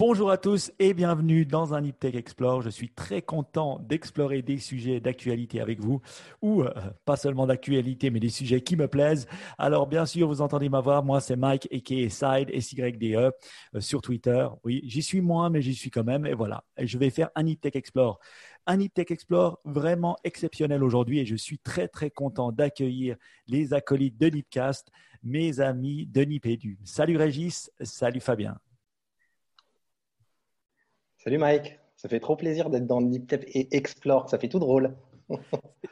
Bonjour à tous et bienvenue dans un Tech Explore. Je suis très content d'explorer des sujets d'actualité avec vous, ou euh, pas seulement d'actualité, mais des sujets qui me plaisent. Alors bien sûr, vous entendez ma voix, moi c'est Mike aka Side SYDE sur Twitter. Oui, j'y suis moins, mais j'y suis quand même. Et voilà, je vais faire un Tech Explore. Un Tech Explore vraiment exceptionnel aujourd'hui et je suis très très content d'accueillir les acolytes de Nipcast, mes amis de Nipédu. Salut Régis, salut Fabien. Salut Mike, ça fait trop plaisir d'être dans Niptep et Explore, ça fait tout drôle.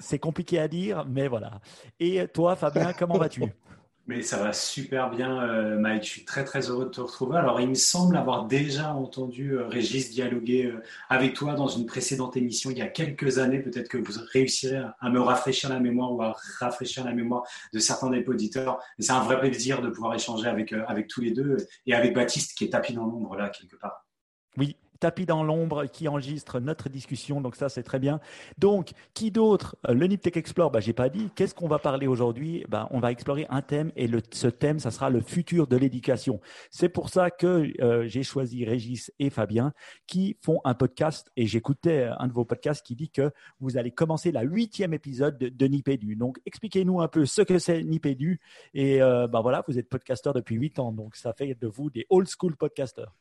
C'est compliqué à dire, mais voilà. Et toi, Fabien, comment vas-tu? Mais ça va super bien, euh, Mike. Je suis très très heureux de te retrouver. Alors, il me semble avoir déjà entendu euh, Régis dialoguer euh, avec toi dans une précédente émission il y a quelques années. Peut-être que vous réussirez à me rafraîchir la mémoire ou à rafraîchir la mémoire de certains des auditeurs. c'est un vrai plaisir de pouvoir échanger avec, avec tous les deux et avec Baptiste qui est tapis dans l'ombre là quelque part. Oui, tapis dans l'ombre qui enregistre notre discussion. Donc ça, c'est très bien. Donc, qui d'autre euh, Le Niptech Explore, bah, j'ai pas dit. Qu'est-ce qu'on va parler aujourd'hui? Bah, On va explorer un thème et le, ce thème, ça sera le futur de l'éducation. C'est pour ça que euh, j'ai choisi Régis et Fabien qui font un podcast et j'écoutais euh, un de vos podcasts qui dit que vous allez commencer la huitième épisode de, de. Donc, expliquez-nous un peu ce que c'est Nipédu et bah, voilà, vous êtes podcasteur depuis huit ans, donc ça fait de vous des old school podcasters.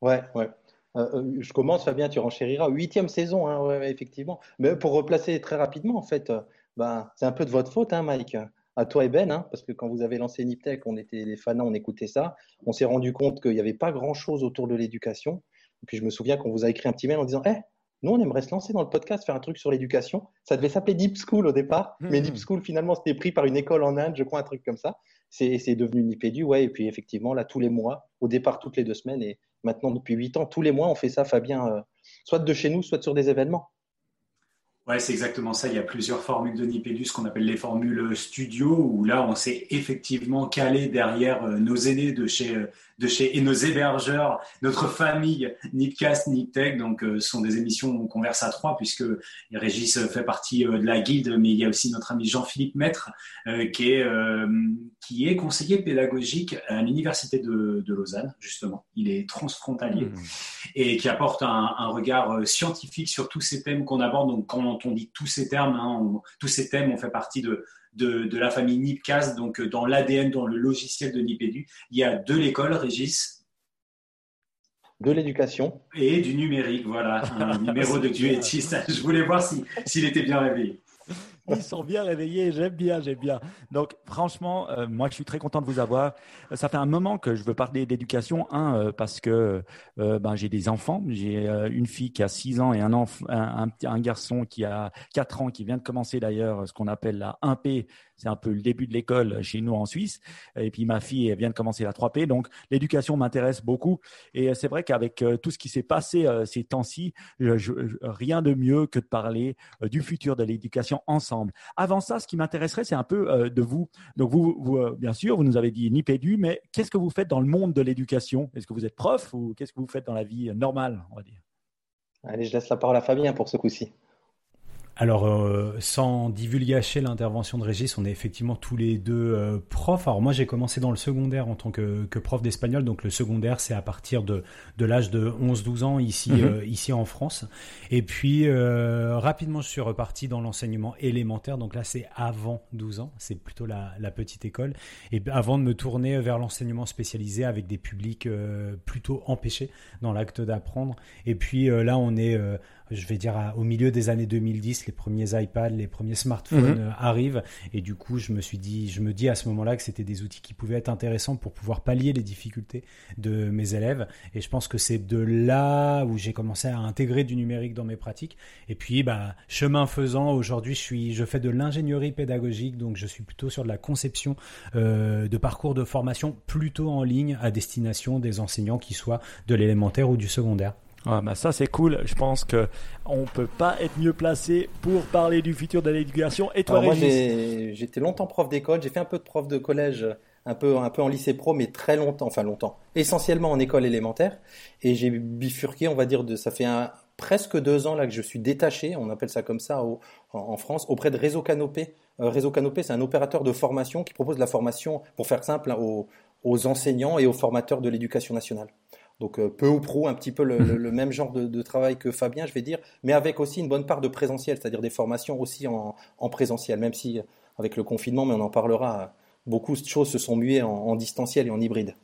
Ouais, ouais. Euh, euh, je commence, Fabien, tu renchériras. Huitième saison, hein, ouais, effectivement. Mais pour replacer très rapidement, en fait, euh, ben, c'est un peu de votre faute, hein, Mike. À toi et Ben, hein, parce que quand vous avez lancé Niptech, on était les fans, on écoutait ça. On s'est rendu compte qu'il n'y avait pas grand-chose autour de l'éducation. Et puis je me souviens qu'on vous a écrit un petit mail en disant Eh, nous, on aimerait se lancer dans le podcast, faire un truc sur l'éducation. Ça devait s'appeler Deep School au départ, mais hmm. Deep School, finalement, c'était pris par une école en Inde, je crois, un truc comme ça. C'est devenu Nipédu, ouais. Et puis, effectivement, là, tous les mois, au départ, toutes les deux semaines, et maintenant, depuis huit ans, tous les mois, on fait ça, Fabien, euh, soit de chez nous, soit sur des événements. Ouais, c'est exactement ça. Il y a plusieurs formules de Nipédu, qu'on appelle les formules studio, où là, on s'est effectivement calé derrière euh, nos aînés de chez euh, de chez et nos hébergeurs, notre famille Nipcast, Niptech. Donc, euh, ce sont des émissions où on converse à trois puisque Régis fait partie de la guilde, mais il y a aussi notre ami Jean-Philippe Maître qui est qui est conseiller pédagogique à l'université de, de, Lausanne justement. Il est transfrontalier mmh. et qui apporte un, un, regard scientifique sur tous ces thèmes qu'on aborde. Donc, quand on dit tous ces termes, hein, tous ces thèmes, on fait partie de de, la famille Nipcast, donc euh, dans l'ADN, dans le logiciel de Nipedu. Il y a de l'école, Régis. De l'éducation. Et du numérique, voilà, un numéro de duettiste. Je voulais voir s'il était bien réveillé. Ils sont bien réveillés, j'aime bien, j'aime bien. Donc franchement, euh, moi je suis très content de vous avoir. Euh, ça fait un moment que je veux parler d'éducation, un euh, parce que ben, j'ai des enfants, j'ai une fille qui a 6 ans et un, garçon qui a 4 ans qui vient de commencer d'ailleurs ce qu'on appelle la 1P, c'est un peu le début de l'école chez nous en Suisse. Et puis ma fille vient de commencer la 3P, donc l'éducation m'intéresse beaucoup. Et c'est vrai qu'avec tout ce qui s'est passé ces temps-ci, rien de mieux que de parler du futur de l'éducation ensemble avant ça, ce qui m'intéresserait, c'est un peu euh, de vous. Donc, vous, euh, bien sûr, vous nous avez dit Nipédu, mais qu'est-ce que vous faites dans le monde de l'éducation? Est-ce que vous êtes prof ou qu'est-ce que vous faites dans la vie normale, on va dire? Allez, je laisse la parole à Fabien pour ce coup-ci. Alors, euh, sans divulgacher l'intervention de Régis, on est effectivement tous les deux euh, profs. Alors moi, j'ai commencé dans le secondaire en tant que, que prof d'espagnol. Donc le secondaire, c'est à partir de, de l'âge de 11-12 ans ici, mhm. euh, ici en France. Et puis, rapidement, je suis reparti dans l'enseignement élémentaire. Donc là, c'est avant 12 ans. C'est plutôt la, la, petite école. Et avant de me tourner vers l'enseignement spécialisé avec des publics plutôt empêchés dans l'acte d'apprendre. Et puis là, on est je vais dire au milieu des années 2010, les premiers iPads, les premiers smartphones mhm. euh, arrivent et du coup je me suis dit, je me dis à ce moment-là que c'était des outils qui pouvaient être intéressants pour pouvoir pallier les difficultés de mes élèves et je pense que c'est de là où j'ai commencé à intégrer du numérique dans mes pratiques et puis bah chemin faisant aujourd'hui je suis je fais de l'ingénierie pédagogique donc je suis plutôt sur de la conception euh, de parcours de formation plutôt en ligne à destination des enseignants qui soient de l'élémentaire ou du secondaire. Ah, bah ça c'est cool. Je pense que on peut pas être mieux placé pour parler du futur de l'éducation. Et toi, moi, j'étais longtemps prof d'école. J'ai fait un peu de prof de collège, un peu, un peu en lycée pro, mais très longtemps, enfin longtemps, essentiellement en école élémentaire. Et j'ai bifurqué, on va dire, de, ça fait un, presque deux ans là que je suis détaché, on appelle ça comme ça en, France, auprès de Réseau Canopé. Euh, Réseau Canopé, c'est un opérateur de formation qui propose la formation, pour faire simple, aux, aux enseignants et aux formateurs de l'éducation nationale. Donc peu ou prou, un petit peu le, mhm. même genre de, travail que Fabien, je vais dire, mais avec aussi une bonne part de présentiel, c'est-à-dire des formations aussi en, présentiel, même si avec le confinement, mais on en parlera, beaucoup de choses se sont muées en distanciel et en hybride.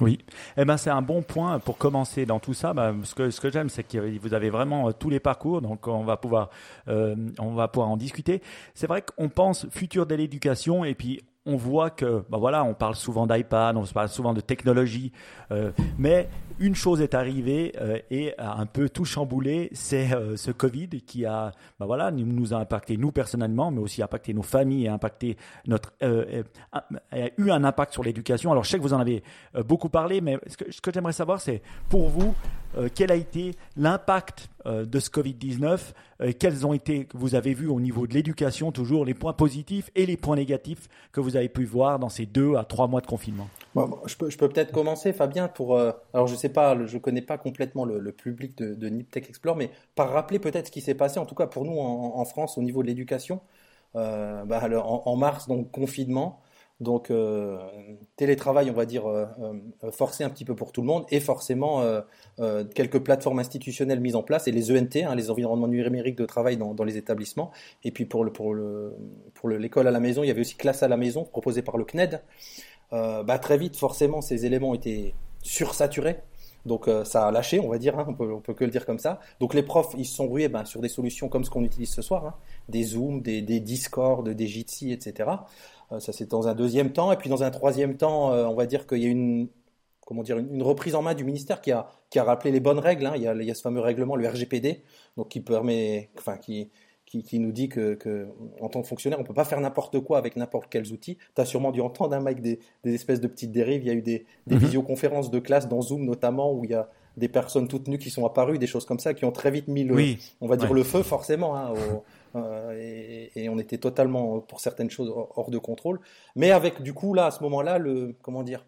Oui, eh ben c'est un bon point pour commencer dans tout ça. Bah, ce que ce que j'aime, c'est que vous avez vraiment euh, tous les parcours, donc on va pouvoir euh, on va pouvoir en discuter. C'est vrai qu'on pense futur de l'éducation et puis on voit que, bah voilà, on parle souvent d'iPad, on parle souvent de technologie, euh, mais une chose est arrivée euh, et a un peu tout chamboulé, c'est euh, ce Covid qui a, bah voilà, nous, a impacté nous personnellement, mais aussi impacté nos familles et impacté notre, a, eu un impact sur l'éducation. Alors je sais que vous en avez beaucoup parlé, mais ce que, j'aimerais savoir, c'est pour vous, quel a été l'impact de ce Covid-19 Quels ont été, vous avez vu au niveau de l'éducation, toujours les points positifs et les points négatifs que vous avez pu voir dans ces deux à trois mois de confinement? Je peux, je peux peut-être commencer, Fabien, pour. alors je sais pas, je connais pas complètement le, public de, de Niptech Explore, mais par rappeler peut-être ce qui s'est passé, en tout cas pour nous en, France au niveau de l'éducation. Euh, bah, en, mars, donc confinement. Donc euh, télétravail, on va dire, euh, forcé un petit peu pour tout le monde et forcément quelques plateformes institutionnelles mises en place et les ENT, hein, les environnements numériques de travail dans, les établissements. Et puis pour l'école à la maison, il y avait aussi classe à la maison proposée par le CNED. bah, très vite, forcément, ces éléments étaient sursaturés. Donc ça a lâché, on va dire, hein, on, peut, on peut que le dire comme ça. Donc les profs, ils se sont rués ben, sur des solutions comme ce qu'on utilise ce soir, hein, des Zoom, des, des Discord, des Jitsi, etc. Euh, ça, c'est dans un deuxième temps. Et puis, dans un troisième temps, euh, on va dire qu'il y a une, comment dire, une, reprise en main du ministère qui a, qui a rappelé les bonnes règles. Hein. Il, y a, il, y a, ce fameux règlement, le RGPD, donc qui permet, enfin, qui, qui, qui, nous dit que, que, en tant que fonctionnaire, on peut pas faire n'importe quoi avec n'importe quels outils. Tu as sûrement dû entendre, un hein, Mike, des, des, espèces de petites dérives. Il y a eu des, des mhm. visioconférences de classe dans Zoom notamment, où il y a des personnes toutes nues qui sont apparues, des choses comme ça, qui ont très vite mis le, on va dire le feu forcément hein, au, euh, et, on était totalement, pour certaines choses, hors de contrôle. Mais avec, du coup, là, à ce moment-là, le, comment dire,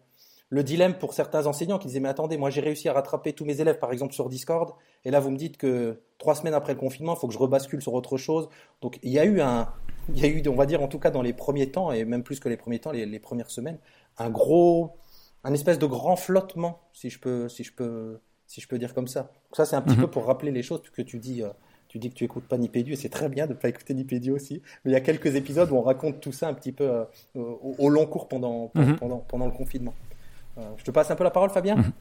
le dilemme pour certains enseignants qui disaient, mais attendez, moi j'ai réussi à rattraper tous mes élèves, par exemple, sur Discord, et là, vous me dites que trois semaines après le confinement, il faut que je rebascule sur autre chose. Donc, il y a eu un, il y a eu, on va dire, en tout cas, dans les premiers temps, et même plus que les premiers temps, les, premières semaines, un gros, un espèce de grand flottement, si je peux, si je peux, si je peux dire comme ça. Donc ça, c'est un petit mhm. peu pour rappeler les choses que tu dis, euh, tu dis que tu écoutes pas Nipédu et c'est très bien de ne pas écouter Nipédu aussi. Mais il y a quelques épisodes où on raconte tout ça un petit peu euh, au, long cours pendant, mhm. pendant, pendant, le confinement. Euh, je te passe un peu la parole, Fabien? Mhm.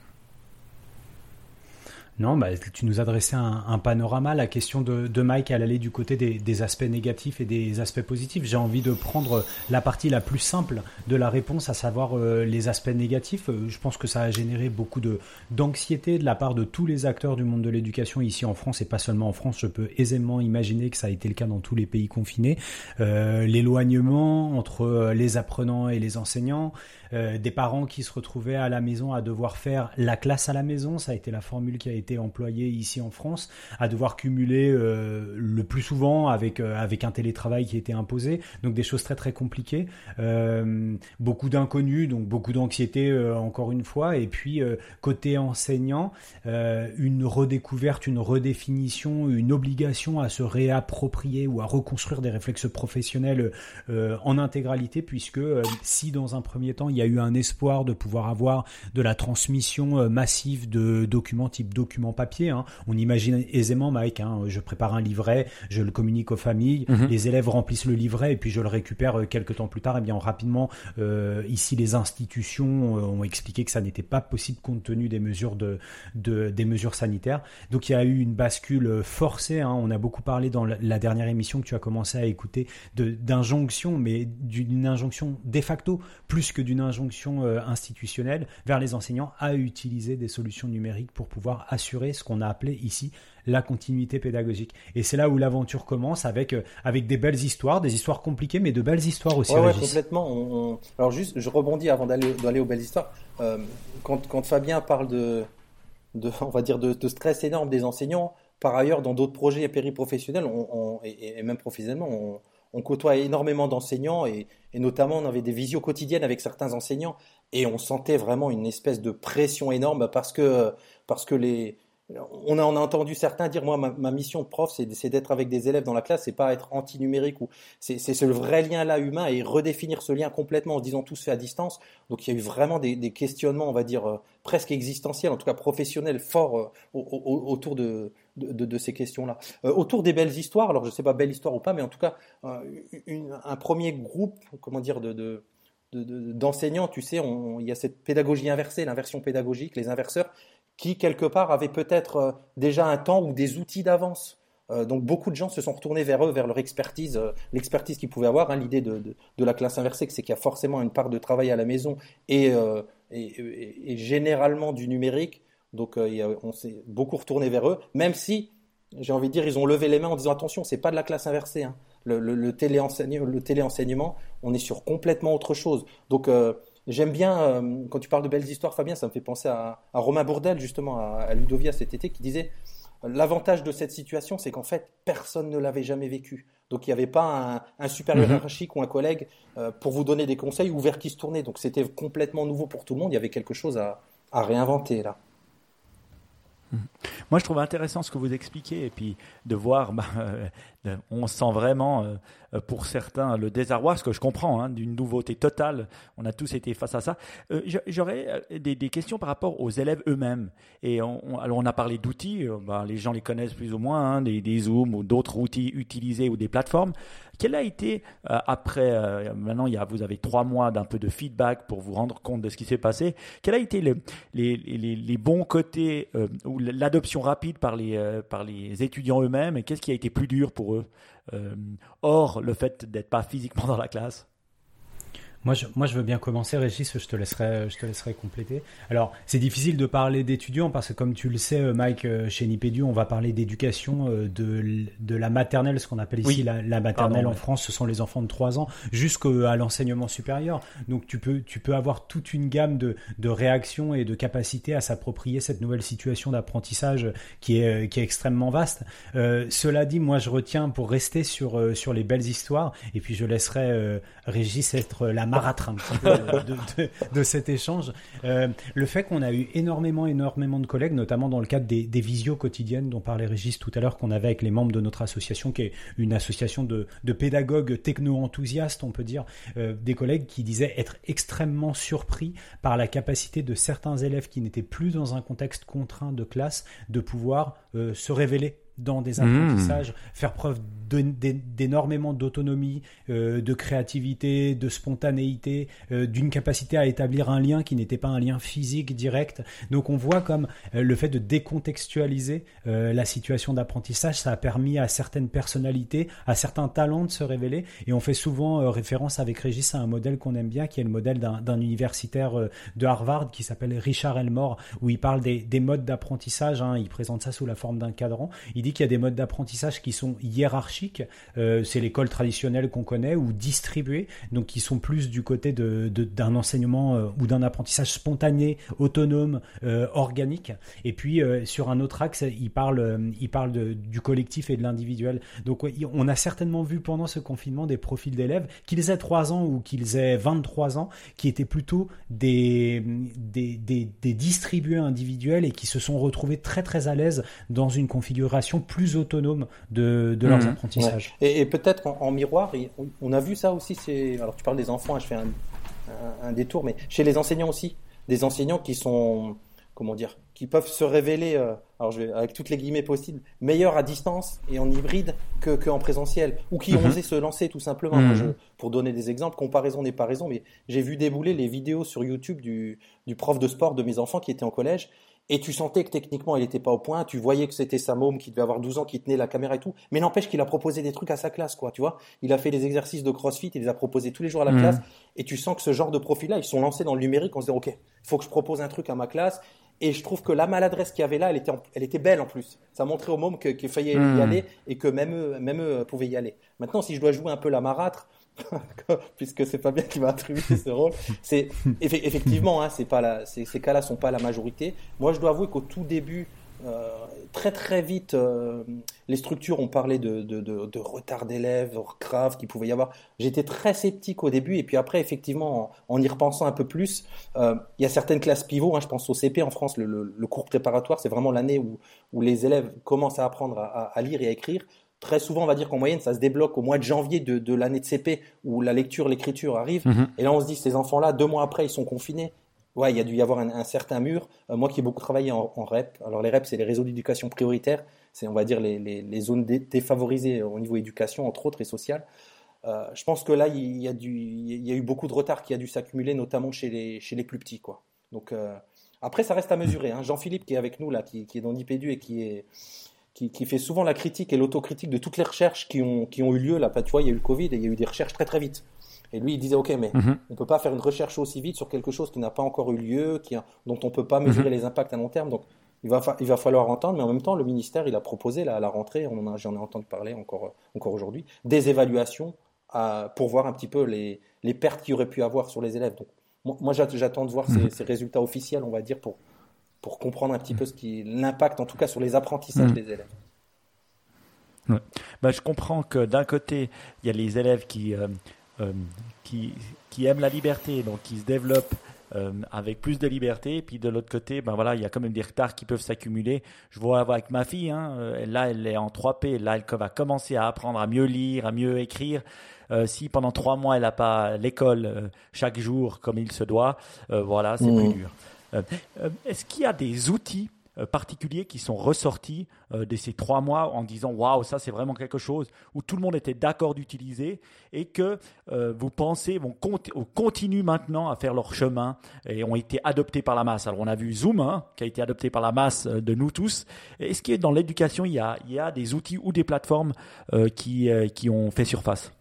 Non, bah, tu nous adressais un, panorama. La question de, Mike, elle allait du côté des, aspects négatifs et des aspects positifs. J'ai envie de prendre la partie la plus simple de la réponse, à savoir euh, les aspects négatifs. Euh, je pense que ça a généré beaucoup de d'anxiété de la part de tous les acteurs du monde de l'éducation ici en France et pas seulement en France. Je peux aisément imaginer que ça a été le cas dans tous les pays confinés. Euh, L'éloignement entre les apprenants et les enseignants, des parents qui se retrouvaient à la maison à devoir faire la classe à la maison, ça a été la formule qui a été employée ici en France, à devoir cumuler euh, le plus souvent avec euh, avec un télétravail qui était imposé, donc des choses très très compliquées, beaucoup d'inconnus, donc beaucoup d'anxiété encore une fois, et puis côté enseignant, une redécouverte, une redéfinition, une obligation à se réapproprier ou à reconstruire des réflexes professionnels en intégralité, puisque si dans un premier temps il y a eu un espoir de pouvoir avoir de la transmission euh, massive de documents type documents papier. Hein. On imagine aisément, Mike, hein, je prépare un livret, je le communique aux familles, mhm. les élèves remplissent le livret et puis je le récupère euh, quelques temps plus tard. Et eh bien rapidement, euh, ici les institutions ont expliqué que ça n'était pas possible compte tenu des mesures de, des mesures sanitaires. Donc il y a eu une bascule forcée. Hein. On a beaucoup parlé dans la dernière émission que tu as commencé à écouter d'injonction, mais d'une injonction de facto plus que d'une injonction euh, institutionnelle vers les enseignants à utiliser des solutions numériques pour pouvoir assurer ce qu'on a appelé ici la continuité pédagogique. Et c'est là où l'aventure commence avec, euh, avec des belles histoires, des histoires compliquées, mais de belles histoires aussi. Oui, complètement. Alors juste, je rebondis avant d'aller aux belles histoires. Euh, quand, quand, Fabien parle de, de, on va dire, de, stress énorme des enseignants, par ailleurs, dans d'autres projets périprofessionnels, on, et, et, même professionnellement, on, on côtoie énormément d'enseignants et, notamment on avait des visios quotidiennes avec certains enseignants et on sentait vraiment une espèce de pression énorme parce que parce que les on a, on a entendu certains dire, moi, ma, mission de prof, c'est d'être avec des élèves dans la classe, c'est pas être anti-numérique ou c'est ce vrai lien là humain et redéfinir ce lien complètement en disant tout se fait à distance. Donc il y a eu vraiment des, questionnements, on va dire euh, presque existentiels, en tout cas professionnels, forts euh, autour de, de, ces questions-là. Euh, autour des belles histoires, alors je sais pas belle histoire ou pas, mais en tout cas un premier groupe, comment dire, de, d'enseignants, tu sais, il y a cette pédagogie inversée, l'inversion pédagogique, les inverseurs qui, quelque part, avaient peut-être euh, déjà un temps ou des outils d'avance. Euh, donc beaucoup de gens se sont retournés vers eux, vers leur expertise, euh, l'expertise qu'ils pouvaient avoir. Hein. L'idée de, la classe inversée, c'est qu'il y a forcément une part de travail à la maison et, et, généralement du numérique. Donc on s'est beaucoup retourné vers eux, même si, j'ai envie de dire, ils ont levé les mains en disant attention, c'est pas de la classe inversée. Hein. Le, le, le téléenseignement, on est sur complètement autre chose. Donc J'aime bien, euh, quand tu parles de belles histoires, Fabien, ça me fait penser à, Romain Bourdel, justement, à, Ludovia cet été, qui disait L'avantage de cette situation, c'est qu'en fait, personne ne l'avait jamais vécu. Donc, il n'y avait pas un, supérieur mhm. hiérarchique ou un collègue euh, pour vous donner des conseils ou vers qui se tourner. Donc, c'était complètement nouveau pour tout le monde. Il y avait quelque chose à, à réinventer là. Moi, je trouve intéressant ce que vous expliquez et puis de voir, bah, euh, on sent vraiment euh, pour certains le désarroi, ce que je comprends, hein, d'une nouveauté totale. On a tous été face à ça. Euh, j'aurais des, questions par rapport aux élèves eux-mêmes. Et on, alors, on a parlé d'outils, bah, les gens les connaissent plus ou moins, hein, des, Zooms ou d'autres outils utilisés ou des plateformes. Quel a été, euh, après, euh, maintenant il y a, vous avez trois mois d'un peu de feedback pour vous rendre compte de ce qui s'est passé, quel a été le, les, les, bons côtés euh, ou l'adoption rapide par les, par les étudiants eux-mêmes et qu'est-ce qui a été plus dur pour eux, hors le fait d'être pas physiquement dans la classe moi je, moi, je veux bien commencer, Régis, je te laisserai, je te laisserai compléter. Alors, c'est difficile de parler d'étudiants parce que, comme tu le sais, euh, Mike, euh, chez Nipédu, on va parler d'éducation euh, de, de la maternelle, ce qu'on appelle ici la, la, maternelle en France, ce sont les enfants de 3 ans, jusqu'à l'enseignement supérieur. Donc, tu peux, tu peux avoir toute une gamme de, de réactions et de capacités à s'approprier cette nouvelle situation d'apprentissage qui est, qui est extrêmement vaste. Euh, cela dit, moi, je retiens pour rester sur, sur les belles histoires, et puis je laisserai Régis être la petit peu de, cet échange. Euh, le fait qu'on a eu énormément, énormément de collègues, notamment dans le cadre des, des visios quotidiennes dont parlait Régis tout à l'heure, qu'on avait avec les membres de notre association, qui est une association de, pédagogues techno-enthousiastes, on peut dire, euh, des collègues qui disaient être extrêmement surpris par la capacité de certains élèves qui n'étaient plus dans un contexte contraint de classe de pouvoir euh, se révéler dans des apprentissages, mmh. faire preuve d'énormément d'autonomie, euh, de créativité, de spontanéité, euh, d'une capacité à établir un lien qui n'était pas un lien physique direct. Donc on voit comme euh, le fait de décontextualiser la situation d'apprentissage, ça a permis à certaines personnalités, à certains talents de se révéler. Et on fait souvent référence avec Régis à un modèle qu'on aime bien, qui est le modèle d'un universitaire de Harvard qui s'appelle Richard Elmore, où il parle des, des modes d'apprentissage. Hein, il présente ça sous la forme d'un cadran. Il dit qu'il y a des modes d'apprentissage qui sont hiérarchiques euh, c'est l'école traditionnelle qu'on connaît, ou distribuée, donc qui sont plus du côté d'un enseignement euh, ou d'un apprentissage spontané, autonome, euh, organique. Et puis sur un autre axe, il parle, il parle du collectif et de l'individuel. Donc on a certainement vu pendant ce confinement des profils d'élèves, qu'ils aient 3 ans ou qu'ils aient 23 ans, qui étaient plutôt des, des, des distribués individuels et qui se sont retrouvés très très à l'aise dans une configuration plus autonome de, de leurs mmh. apprentissages. Et, peut-être en, miroir, on a vu ça aussi. Alors tu parles des enfants, hein, je fais un, détour, mais chez les enseignants aussi, des enseignants qui sont, comment dire, qui peuvent se révéler, euh, alors je vais, avec toutes les guillemets possibles, meilleurs à distance et en hybride que, en présentiel, ou qui ont mhm. osé se lancer tout simplement. Mhm. pour donner des exemples, comparaison n'est pas raison, mais j'ai vu débouler les vidéos sur YouTube du, du prof de sport de mes enfants qui était en collège et tu sentais que techniquement il n'était pas au point, tu voyais que c'était sa môme qui devait avoir 12 ans qui tenait la caméra et tout, mais n'empêche qu'il a proposé des trucs à sa classe, quoi, tu vois. Il a fait des exercices de crossfit, il les a proposés tous les jours à la mhm. classe, et tu sens que ce genre de profil-là, ils sont lancés dans le numérique en se disant, ok, il faut que je propose un truc à ma classe, et je trouve que la maladresse qu'il y avait là, elle était, elle était belle en plus. Ça montrait aux mômes qu'il fallait y mhm. aller et que même eux, même eux pouvaient y aller. Maintenant, si je dois jouer un peu la marâtre, puisque c'est pas bien qui m'a attribué ce rôle. C'est effectivement, hein, c'est pas ces, cas-là sont pas la majorité. Moi, je dois avouer qu'au tout début, très très vite, les structures ont parlé de, de, de, retard d'élèves grave qu'il pouvait y avoir. J'étais très sceptique au début et puis après, effectivement, en, y repensant un peu plus, il y a certaines classes pivots. Hein, je pense au CP en France, le, cours préparatoire, c'est vraiment l'année où, où les élèves commencent à apprendre à, à lire et à écrire très souvent, on va dire qu'en moyenne, ça se débloque au mois de janvier de, de l'année de CP où la lecture, l'écriture arrive. Mhm. Et là, on se dit, ces enfants-là, deux mois après, ils sont confinés. Ouais, il y a dû y avoir un, certain mur. Euh, moi qui ai beaucoup travaillé en, REP, alors les REP, c'est les réseaux d'éducation prioritaire, c'est, on va dire, les, les, les zones défavorisées au niveau éducation, entre autres, et sociale. Euh, je pense que là, il y, a du, il y a eu beaucoup de retard qui a dû s'accumuler, notamment chez les, chez les plus petits. Quoi. Donc, euh, après, ça reste à mesurer. Hein. Jean-Philippe, qui est avec nous, là, qui, qui est dans l'IPEDU et qui est, qui, fait souvent la critique et l'autocritique de toutes les recherches qui ont, qui ont eu lieu. Là, tu vois, il y a eu le Covid et il y a eu des recherches très très vite. Et lui, il disait, OK, mais mhm. on ne peut pas faire une recherche aussi vite sur quelque chose qui n'a pas encore eu lieu, qui, dont on ne peut pas mesurer mhm. les impacts à long terme. Donc, il va, il va falloir entendre, mais en même temps, le ministère, il a proposé là, à la rentrée, j'en ai entendu parler encore, encore aujourd'hui, des évaluations à, pour voir un petit peu les, les pertes qu'il aurait pu avoir sur les élèves. Donc, moi, j'attends de voir ces, mhm. ces, résultats officiels, on va dire, pour, pour comprendre un petit peu ce qui l'impact, en tout cas sur les apprentissages mm. des élèves. Ben, je comprends que d'un côté, il y a les élèves qui, euh, euh, qui, qui, aiment la liberté, donc qui se développent euh, avec plus de liberté. Et puis de l'autre côté, ben voilà, il y a quand même des retards qui peuvent s'accumuler. Je vois avec ma fille, hein, là elle est en 3P, là elle va commencer à apprendre à mieux lire, à mieux écrire. si pendant trois mois elle n'a pas l'école chaque jour comme il se doit, voilà, c'est plus mm. dur. Euh, euh, est-ce qu'il y a des outils euh, particuliers qui sont ressortis de ces trois mois en disant waouh ça c'est vraiment quelque chose où tout le monde était d'accord d'utiliser et que vous pensez vont continuent maintenant à faire leur chemin et ont été adoptés par la masse? Alors on a vu Zoom hein, qui a été adopté par la masse de nous tous. Est-ce que dans l'éducation il y a, il y a des outils ou des plateformes qui, qui ont fait surface?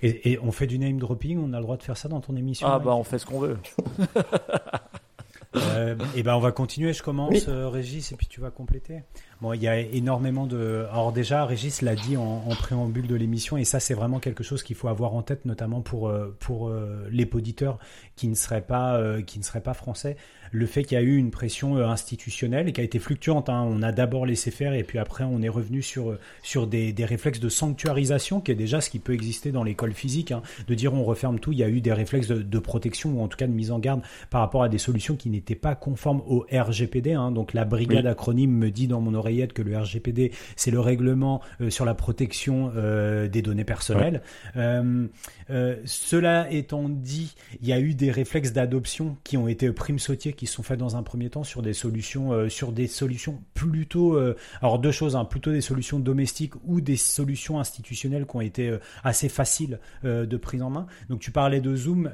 Et, et, on fait du name dropping, on a le droit de faire ça dans ton émission Ah bah on fait ce qu'on veut. Euh, et ben on va continuer. Je commence, euh, Régis, et puis tu vas compléter. Bon, il y a énormément de. Alors déjà, Régis l'a dit en, préambule de l'émission, et ça c'est vraiment quelque chose qu'il faut avoir en tête, notamment pour euh, pour les poditeurs qui ne seraient pas qui ne seraient pas français le fait qu'il y a eu une pression euh, institutionnelle et qui a été fluctuante. Hein. On a d'abord laissé faire et puis après on est revenu sur, euh, sur des, des, réflexes de sanctuarisation qui est déjà ce qui peut exister dans l'école physique. Hein. De dire on referme tout, il y a eu des réflexes de, de, protection ou en tout cas de mise en garde par rapport à des solutions qui n'étaient pas conformes au RGPD. Hein. Donc la brigade acronyme me dit dans mon oreillette que le RGPD c'est le règlement euh, sur la protection des données personnelles. cela étant dit, il y a eu des réflexes d'adoption qui ont été prime sautier qui sont faits dans un premier temps sur des solutions, euh, sur des solutions plutôt, euh, alors deux choses, hein, plutôt des solutions domestiques ou des solutions institutionnelles qui ont été euh, assez faciles de prise en main. Donc tu parlais de Zoom,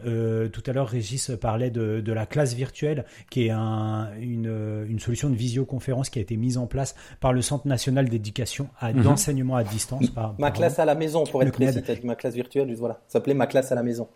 tout à l'heure Régis parlait de, de, la classe virtuelle, qui est un, une, une, solution de visioconférence qui a été mise en place par le Centre national d'éducation à mhm. d'enseignement à distance. Par, ma classe à la maison, pour être précis, ma classe virtuelle, voilà, ça s'appelait ma classe à la maison.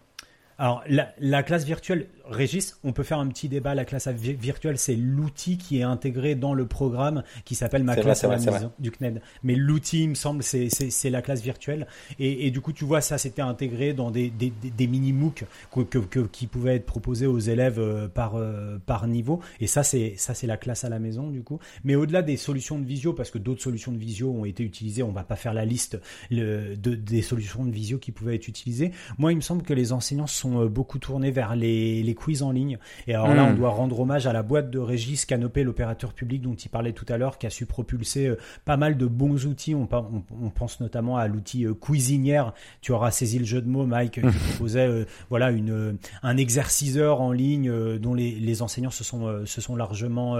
Alors, la, la, classe virtuelle, Régis, on peut faire un petit débat. La classe virtuelle, c'est l'outil qui est intégré dans le programme qui s'appelle Ma classe à la maison du CNED. Mais l'outil, il me semble, c'est la classe virtuelle. Et, et, du coup, tu vois, ça, c'était intégré dans des, des, des mini MOOC que, que, qui pouvaient être proposés aux élèves euh, par, euh, par niveau. Et ça, c'est ça, c'est la classe à la maison, du coup. Mais au-delà des solutions de visio, parce que d'autres solutions de visio ont été utilisées, on va pas faire la liste le, de, des solutions de visio qui pouvaient être utilisées. Moi, il me semble que les enseignants sont euh, beaucoup tournés vers les, les quiz en ligne. Et alors là, on hmm. doit rendre hommage à la boîte de Régis Canopé, l'opérateur public dont il parlait tout à l'heure, qui a su propulser euh, pas mal de bons outils. On, on, pense notamment à l'outil euh, Cuisinière. Tu auras saisi le jeu de mots, Mike, qui hmm. proposait euh, voilà une un exerciceur en ligne dont les, les, enseignants se sont se sont largement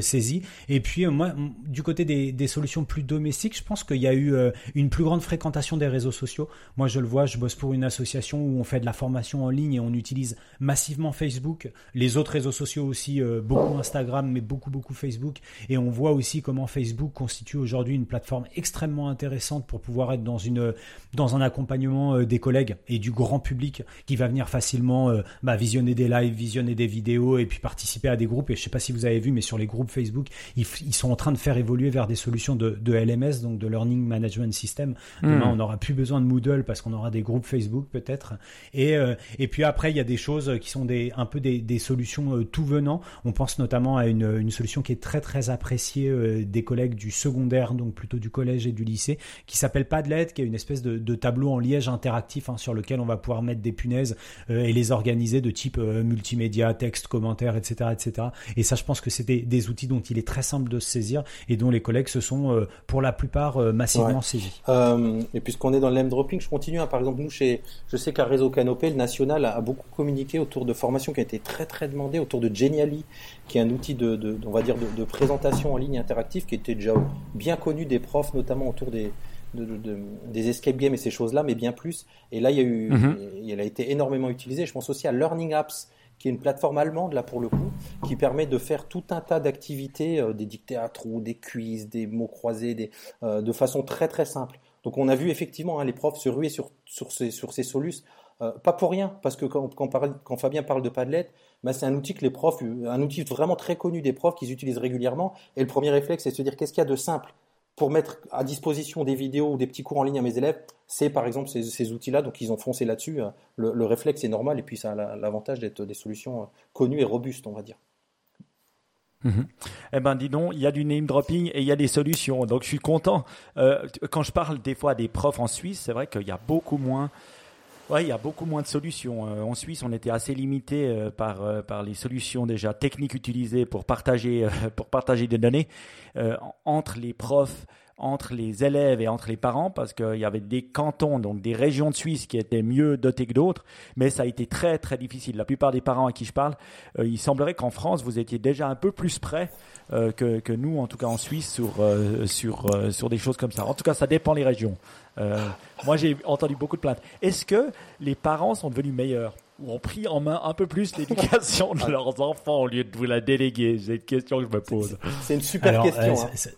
saisis. Et puis moi, du côté des, des, solutions plus domestiques, je pense qu'il y a eu une plus grande fréquentation des réseaux sociaux. Moi, je le vois, je bosse pour une association où on fait de la formation en ligne et on utilise massivement Facebook Facebook, les autres réseaux sociaux aussi, euh, beaucoup Instagram, mais beaucoup, beaucoup Facebook. Et on voit aussi comment Facebook constitue aujourd'hui une plateforme extrêmement intéressante pour pouvoir être dans, une, dans un accompagnement euh, des collègues et du grand public qui va venir facilement euh, bah, visionner des lives, visionner des vidéos et puis participer à des groupes. Et je sais pas si vous avez vu, mais sur les groupes Facebook, ils, sont en train de faire évoluer vers des solutions de, LMS, donc de Learning Management System. Demain, hmm. on n'aura plus besoin de Moodle parce qu'on aura des groupes Facebook peut-être. Et, et puis après, il y a des choses qui sont des, un peu des, solutions tout venant. On pense notamment à une, solution qui est très très appréciée des collègues du secondaire, donc plutôt du collège et du lycée, qui s'appelle Padlet, qui est une espèce de, tableau en liège interactif hein, sur lequel on va pouvoir mettre des punaises et les organiser de type multimédia, texte, commentaires, etc., etc. Et ça, je pense que c'est des, outils dont il est très simple de se saisir et dont les collègues se sont pour la plupart massivement saisis. et puisqu'on est dans le name dropping, je continue. Hein, par exemple, nous, chez, je sais qu'à Réseau Canopé, le national a, beaucoup communiqué autour de formations qui ont été très très demandées, autour de Geniali, qui est un outil de, on va dire, de, présentation en ligne interactive qui était déjà bien connu des profs, notamment autour des, des escape games et ces choses-là, mais bien plus. Et là, il y a eu, mhm. il a été énormément utilisé. Je pense aussi à Learning Apps, qui est une plateforme allemande là pour le coup, qui permet de faire tout un tas d'activités, euh, des dictées à trous, des quiz, des mots croisés, des, euh, de façon très très simple. Donc on a vu effectivement hein, les profs se ruer sur, sur ces, sur ces solus, euh, pas pour rien, parce que quand, Fabien parle de Padlet, bah, c'est un outil que les profs, un outil vraiment très connu des profs qu'ils utilisent régulièrement. Et le premier réflexe, c'est de se dire qu'est-ce qu'il y a de simple pour mettre à disposition des vidéos ou des petits cours en ligne à mes élèves? C'est par exemple ces, outils-là, donc ils ont foncé là-dessus. Le, réflexe est normal et puis ça a l'avantage d'être des solutions euh, connues et robustes, on va dire. Mhm. Eh ben, dis donc, il y a du name dropping et il y a des solutions. Donc, je suis content. Euh, quand je parle des fois des profs en Suisse, c'est vrai qu'il y a beaucoup moins. Ouais, il y a beaucoup moins de solutions. Euh, en Suisse, on était assez limité euh, par par les solutions déjà techniques utilisées pour partager pour partager des données entre les profs entre les élèves et entre les parents parce qu'il y avait des cantons, donc des régions de Suisse qui étaient mieux dotées que d'autres, mais ça a été très très difficile. La plupart des parents à qui je parle, euh, il semblerait qu'en France, vous étiez déjà un peu plus près euh, que, que, nous, en tout cas en Suisse, sur, euh, sur, sur des choses comme ça. En tout cas, ça dépend les régions. moi, j'ai entendu beaucoup de plaintes. Est-ce que les parents sont devenus meilleurs ou ont pris en main un peu plus l'éducation de leurs enfants au lieu de vous la déléguer? C'est une question que je me pose. C'est une super question. Hein.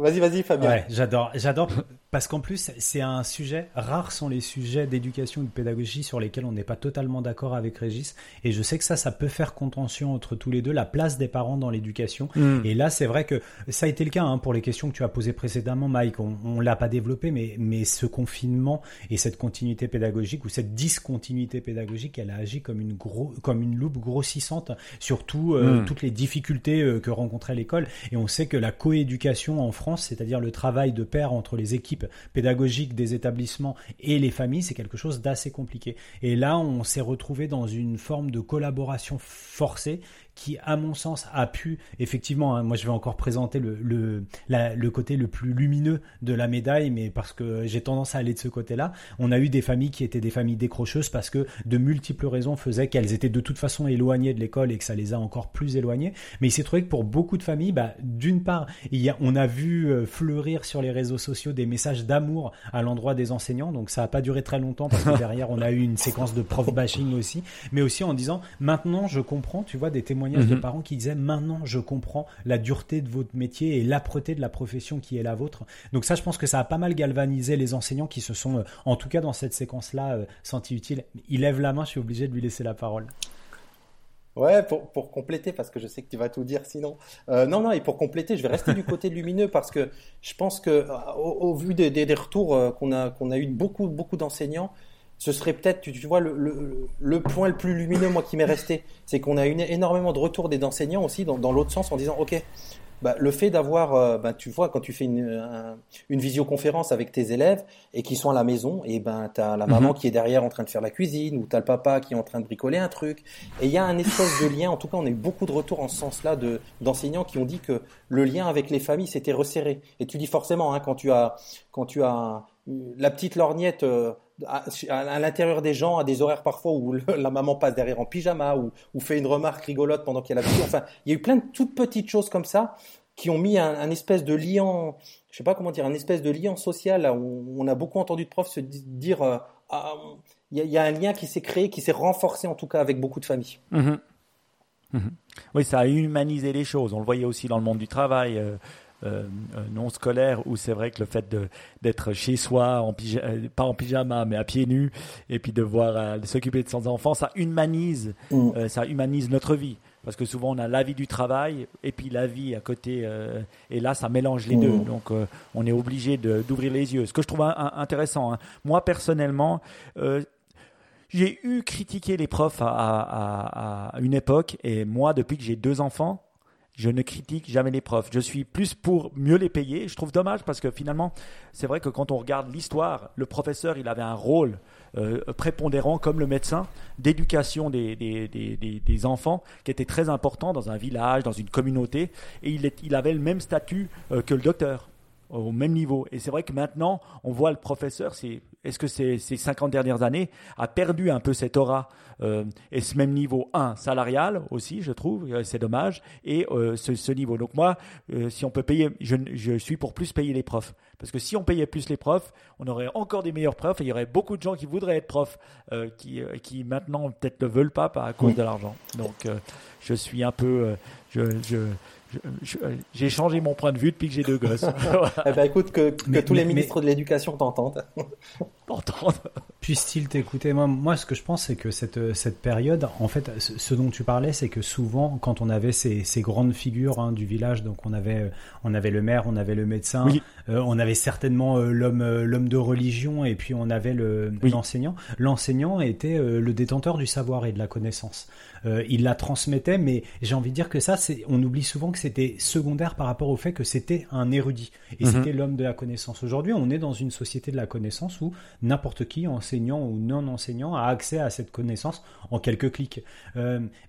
Vas-y, vas-y, Fabien. Ouais, j'adore, j'adore. Parce qu'en plus, c'est un sujet, rares sont les sujets d'éducation ou de pédagogie sur lesquels on n'est pas totalement d'accord avec Régis. Et je sais que ça, ça peut faire contention entre tous les deux, la place des parents dans l'éducation. Hmm. Et là, c'est vrai que ça a été le cas hein, pour les questions que tu as posées précédemment, Mike. On, on l'a pas développé, mais, mais ce confinement et cette continuité pédagogique ou cette discontinuité pédagogique, elle a agi comme une, gros, comme une loupe grossissante sur tout, euh, hmm. toutes les difficultés euh, que rencontrait l'école. Et on sait que la coéducation en France, c'est-à-dire le travail de pair entre les équipes pédagogique des établissements et les familles, c'est quelque chose d'assez compliqué. Et là, on s'est retrouvé dans une forme de collaboration forcée qui, à mon sens, a pu effectivement, hein, moi je vais encore présenter le, le, le, côté le plus lumineux de la médaille, mais parce que j'ai tendance à aller de ce côté-là. On a eu des familles qui étaient des familles décrocheuses parce que de multiples raisons faisaient qu'elles étaient de toute façon éloignées de l'école et que ça les a encore plus éloignées. Mais il s'est trouvé que pour beaucoup de familles, bah, d'une part, on a vu euh, fleurir sur les réseaux sociaux des messages d'amour à l'endroit des enseignants, donc ça n'a pas duré très longtemps parce que derrière on a eu une séquence de prof bashing aussi, mais aussi en disant maintenant je comprends, tu vois, des témoignages de mhm. parents qui disaient maintenant je comprends la dureté de votre métier et l'âpreté de la profession qui est la vôtre. Donc ça, je pense que ça a pas mal galvanisé les enseignants qui se sont, euh, en tout cas dans cette séquence-là, euh, sentis utiles. Il lève la main, je suis obligé de lui laisser la parole. Ouais, pour, pour, compléter, parce que je sais que tu vas tout dire sinon. Euh, non, non, et pour compléter, je vais rester du côté lumineux parce que je pense que, au, vu des, des, retours qu'on a, qu'on a eu de beaucoup, beaucoup d'enseignants, ce serait peut-être, tu, vois, le, le, le, point le plus lumineux, moi, qui m'est resté, c'est qu'on a eu énormément de retours des enseignants aussi dans, dans l'autre sens en disant, OK, bah, le fait d'avoir, euh, bah, tu vois, quand tu fais une, une visioconférence avec tes élèves et qu'ils sont à la maison, et ben tu as la maman mhm. qui est derrière en train de faire la cuisine ou tu as le papa qui est en train de bricoler un truc. Et il y a un espèce de lien, en tout cas on a eu beaucoup de retours en ce sens-là de, d'enseignants qui ont dit que le lien avec les familles s'était resserré. Et tu dis forcément, hein, quand tu as, quand tu as la petite lorgnette... Euh, à, l'intérieur des gens, à des horaires parfois où la maman passe derrière en pyjama ou, fait une remarque rigolote pendant qu'il y a visite. Enfin, il y a eu plein de toutes petites choses comme ça qui ont mis un, espèce de lien, je sais pas comment dire, un espèce de lien social. où on a beaucoup entendu de profs se dire, euh, ah, il y, a un lien qui s'est créé, qui s'est renforcé en tout cas avec beaucoup de familles. Mmh mmh oui, ça a humanisé les choses. On le voyait aussi dans le monde du travail. Euh, euh, euh, non scolaire où c'est vrai que le fait d'être chez soi, en euh, pas en pyjama, mais à pieds nus, et puis de voir s'occuper de son enfant, ça humanise, mm. ça humanise notre vie. Parce que souvent on a la vie du travail et puis la vie à côté, et là ça mélange les deux. Mm. Donc on est obligé d'ouvrir les yeux. Ce que je trouve intéressant, hein. moi personnellement, j'ai eu critiqué les profs à, une époque et moi, depuis que j'ai deux enfants, je ne critique jamais les profs. Je suis plus pour mieux les payer. Je trouve dommage parce que finalement, c'est vrai que quand on regarde l'histoire, le professeur, il avait un rôle euh, prépondérant comme le médecin d'éducation des, des, enfants qui était très important dans un village, dans une communauté. Et il, il avait le même statut euh, que le docteur au même niveau. Et c'est vrai que maintenant, on voit le professeur, c'est, est-ce que ces, ces 50 dernières années a perdu un peu cette aura euh, et ce même niveau, un, salarial aussi, je trouve, euh, c'est dommage, et euh, ce, ce, niveau. Donc moi, si on peut payer, je, je, suis pour plus payer les profs. Parce que si on payait plus les profs, on aurait encore des meilleurs profs et il y aurait beaucoup de gens qui voudraient être profs, qui, qui maintenant peut-être ne veulent pas à cause de l'argent. Donc je suis un peu... je, je j'ai changé mon point de vue depuis que j'ai deux gosses. eh ben, écoute, que, que tous les ministres de l'éducation t'entendent. Puisse-t-il t'écouter moi, moi, ce que je pense, c'est que cette, cette période, en fait, ce dont tu parlais, c'est que souvent, quand on avait ces, ces grandes figures hein, du village, donc on avait, on avait le maire, on avait le médecin, euh, on avait certainement euh, l'homme, euh, l'homme de religion, et puis on avait le, l'enseignant. L'enseignant était le détenteur du savoir et de la connaissance. il la transmettait, mais j'ai envie de dire que ça, c'est, on oublie souvent que c'était secondaire par rapport au fait que c'était un érudit et mhm. c'était l'homme de la connaissance. Aujourd'hui, on est dans une société de la connaissance où n'importe qui, enseignant ou non enseignant, a accès à cette connaissance en quelques clics.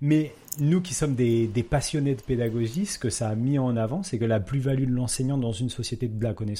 Mais nous qui sommes des, passionnés de pédagogie, ce que ça a mis en avant, c'est que la plus-value de l'enseignant dans une société de la connaissance,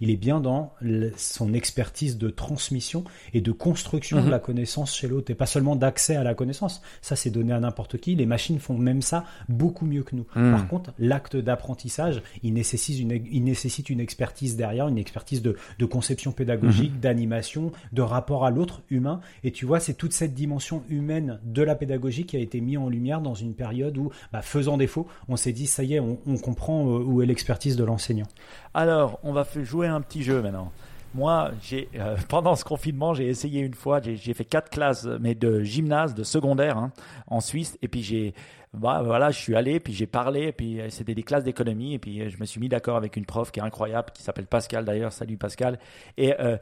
il est bien dans son expertise de transmission et de construction de mhm. la connaissance chez l'autre, et pas seulement d'accès à la connaissance. Ça, c'est donné à n'importe qui. Les machines font même ça beaucoup mieux que nous. Mhm. Par contre, l'acte d'apprentissage, il nécessite, une, il nécessite une expertise derrière, une expertise de, conception pédagogique, mhm. d'animation, de rapport à l'autre humain. Et tu vois, c'est toute cette dimension humaine de la pédagogie qui a été mise en lumière dans une période où, bah, faisant défaut, on s'est dit, ça y est, on, comprend euh, où est l'expertise de l'enseignant. Alors, on va jouer un petit jeu maintenant. Moi, j'ai euh, pendant ce confinement, j'ai essayé une fois, j'ai fait quatre classes, mais de gymnase, de secondaire hein, en Suisse, et puis j'ai bah, voilà, je suis allé, puis j'ai parlé, puis euh, c'était des classes d'économie, et puis je me suis mis d'accord avec une prof qui est incroyable, qui s'appelle Pascal d'ailleurs, salut Pascal, et euh,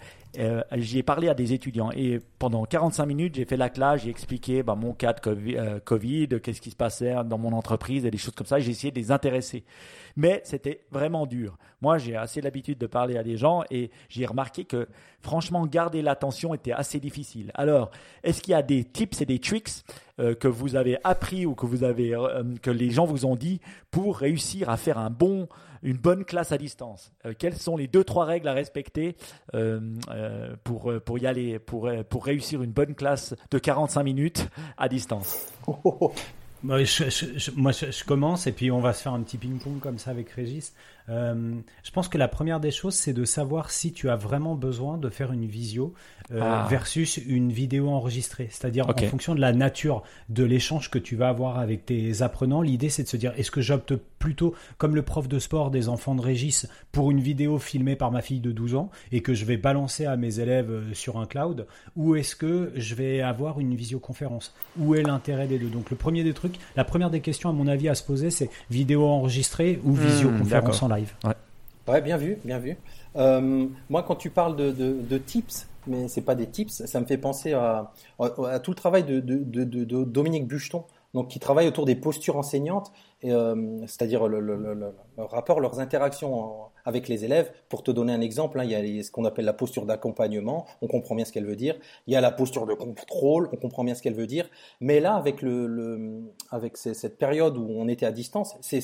j'ai parlé à des étudiants et pendant 45 minutes, j'ai fait la classe, j'ai expliqué bah, mon cas de COVID, euh, qu'est-ce qui se passait dans mon entreprise et des choses comme ça. J'ai essayé de les intéresser. Mais c'était vraiment dur. Moi, j'ai assez l'habitude de parler à des gens et j'ai remarqué que franchement, garder l'attention était assez difficile. Alors, est-ce qu'il y a des tips et des tricks euh, que vous avez appris ou euh, que les gens vous ont dit pour réussir à faire un bon une bonne classe à distance. Euh, Quelles sont les deux, trois règles à respecter euh, euh, pour, y aller, pour, pour réussir une bonne classe de 45 minutes à distance? moi, je, commence et puis on va se faire un petit ping-pong comme ça avec Régis. Euh, je pense que la première des choses, c'est de savoir si tu as vraiment besoin de faire une visio euh, ah. versus une vidéo enregistrée. C'est-à-dire en fonction de la nature de l'échange que tu vas avoir avec tes apprenants, l'idée c'est de se dire est-ce que j'opte plutôt comme le prof de sport des enfants de Régis pour une vidéo filmée par ma fille de 12 ans et que je vais balancer à mes élèves euh, sur un cloud ou est-ce que je vais avoir une visioconférence? Où est l'intérêt des deux? Donc le premier des trucs, la première des questions à mon avis à se poser c'est vidéo enregistrée ou hmm, visioconférence en live Ouais. bien vu, bien vu. Euh, moi, quand tu parles de, tips, mais c'est pas des tips, ça me fait penser à, tout le travail de, Dominique Bucheton, donc qui travaille autour des postures enseignantes, euh, c'est-à-dire le, rapport, leurs interactions avec les élèves. Pour te donner un exemple, hein, il y a ce qu'on appelle la posture d'accompagnement, on comprend bien ce qu'elle veut dire. Il y a la posture de contrôle, on comprend bien ce qu'elle veut dire. Mais là, avec, le, avec cette période où on était à distance, c'est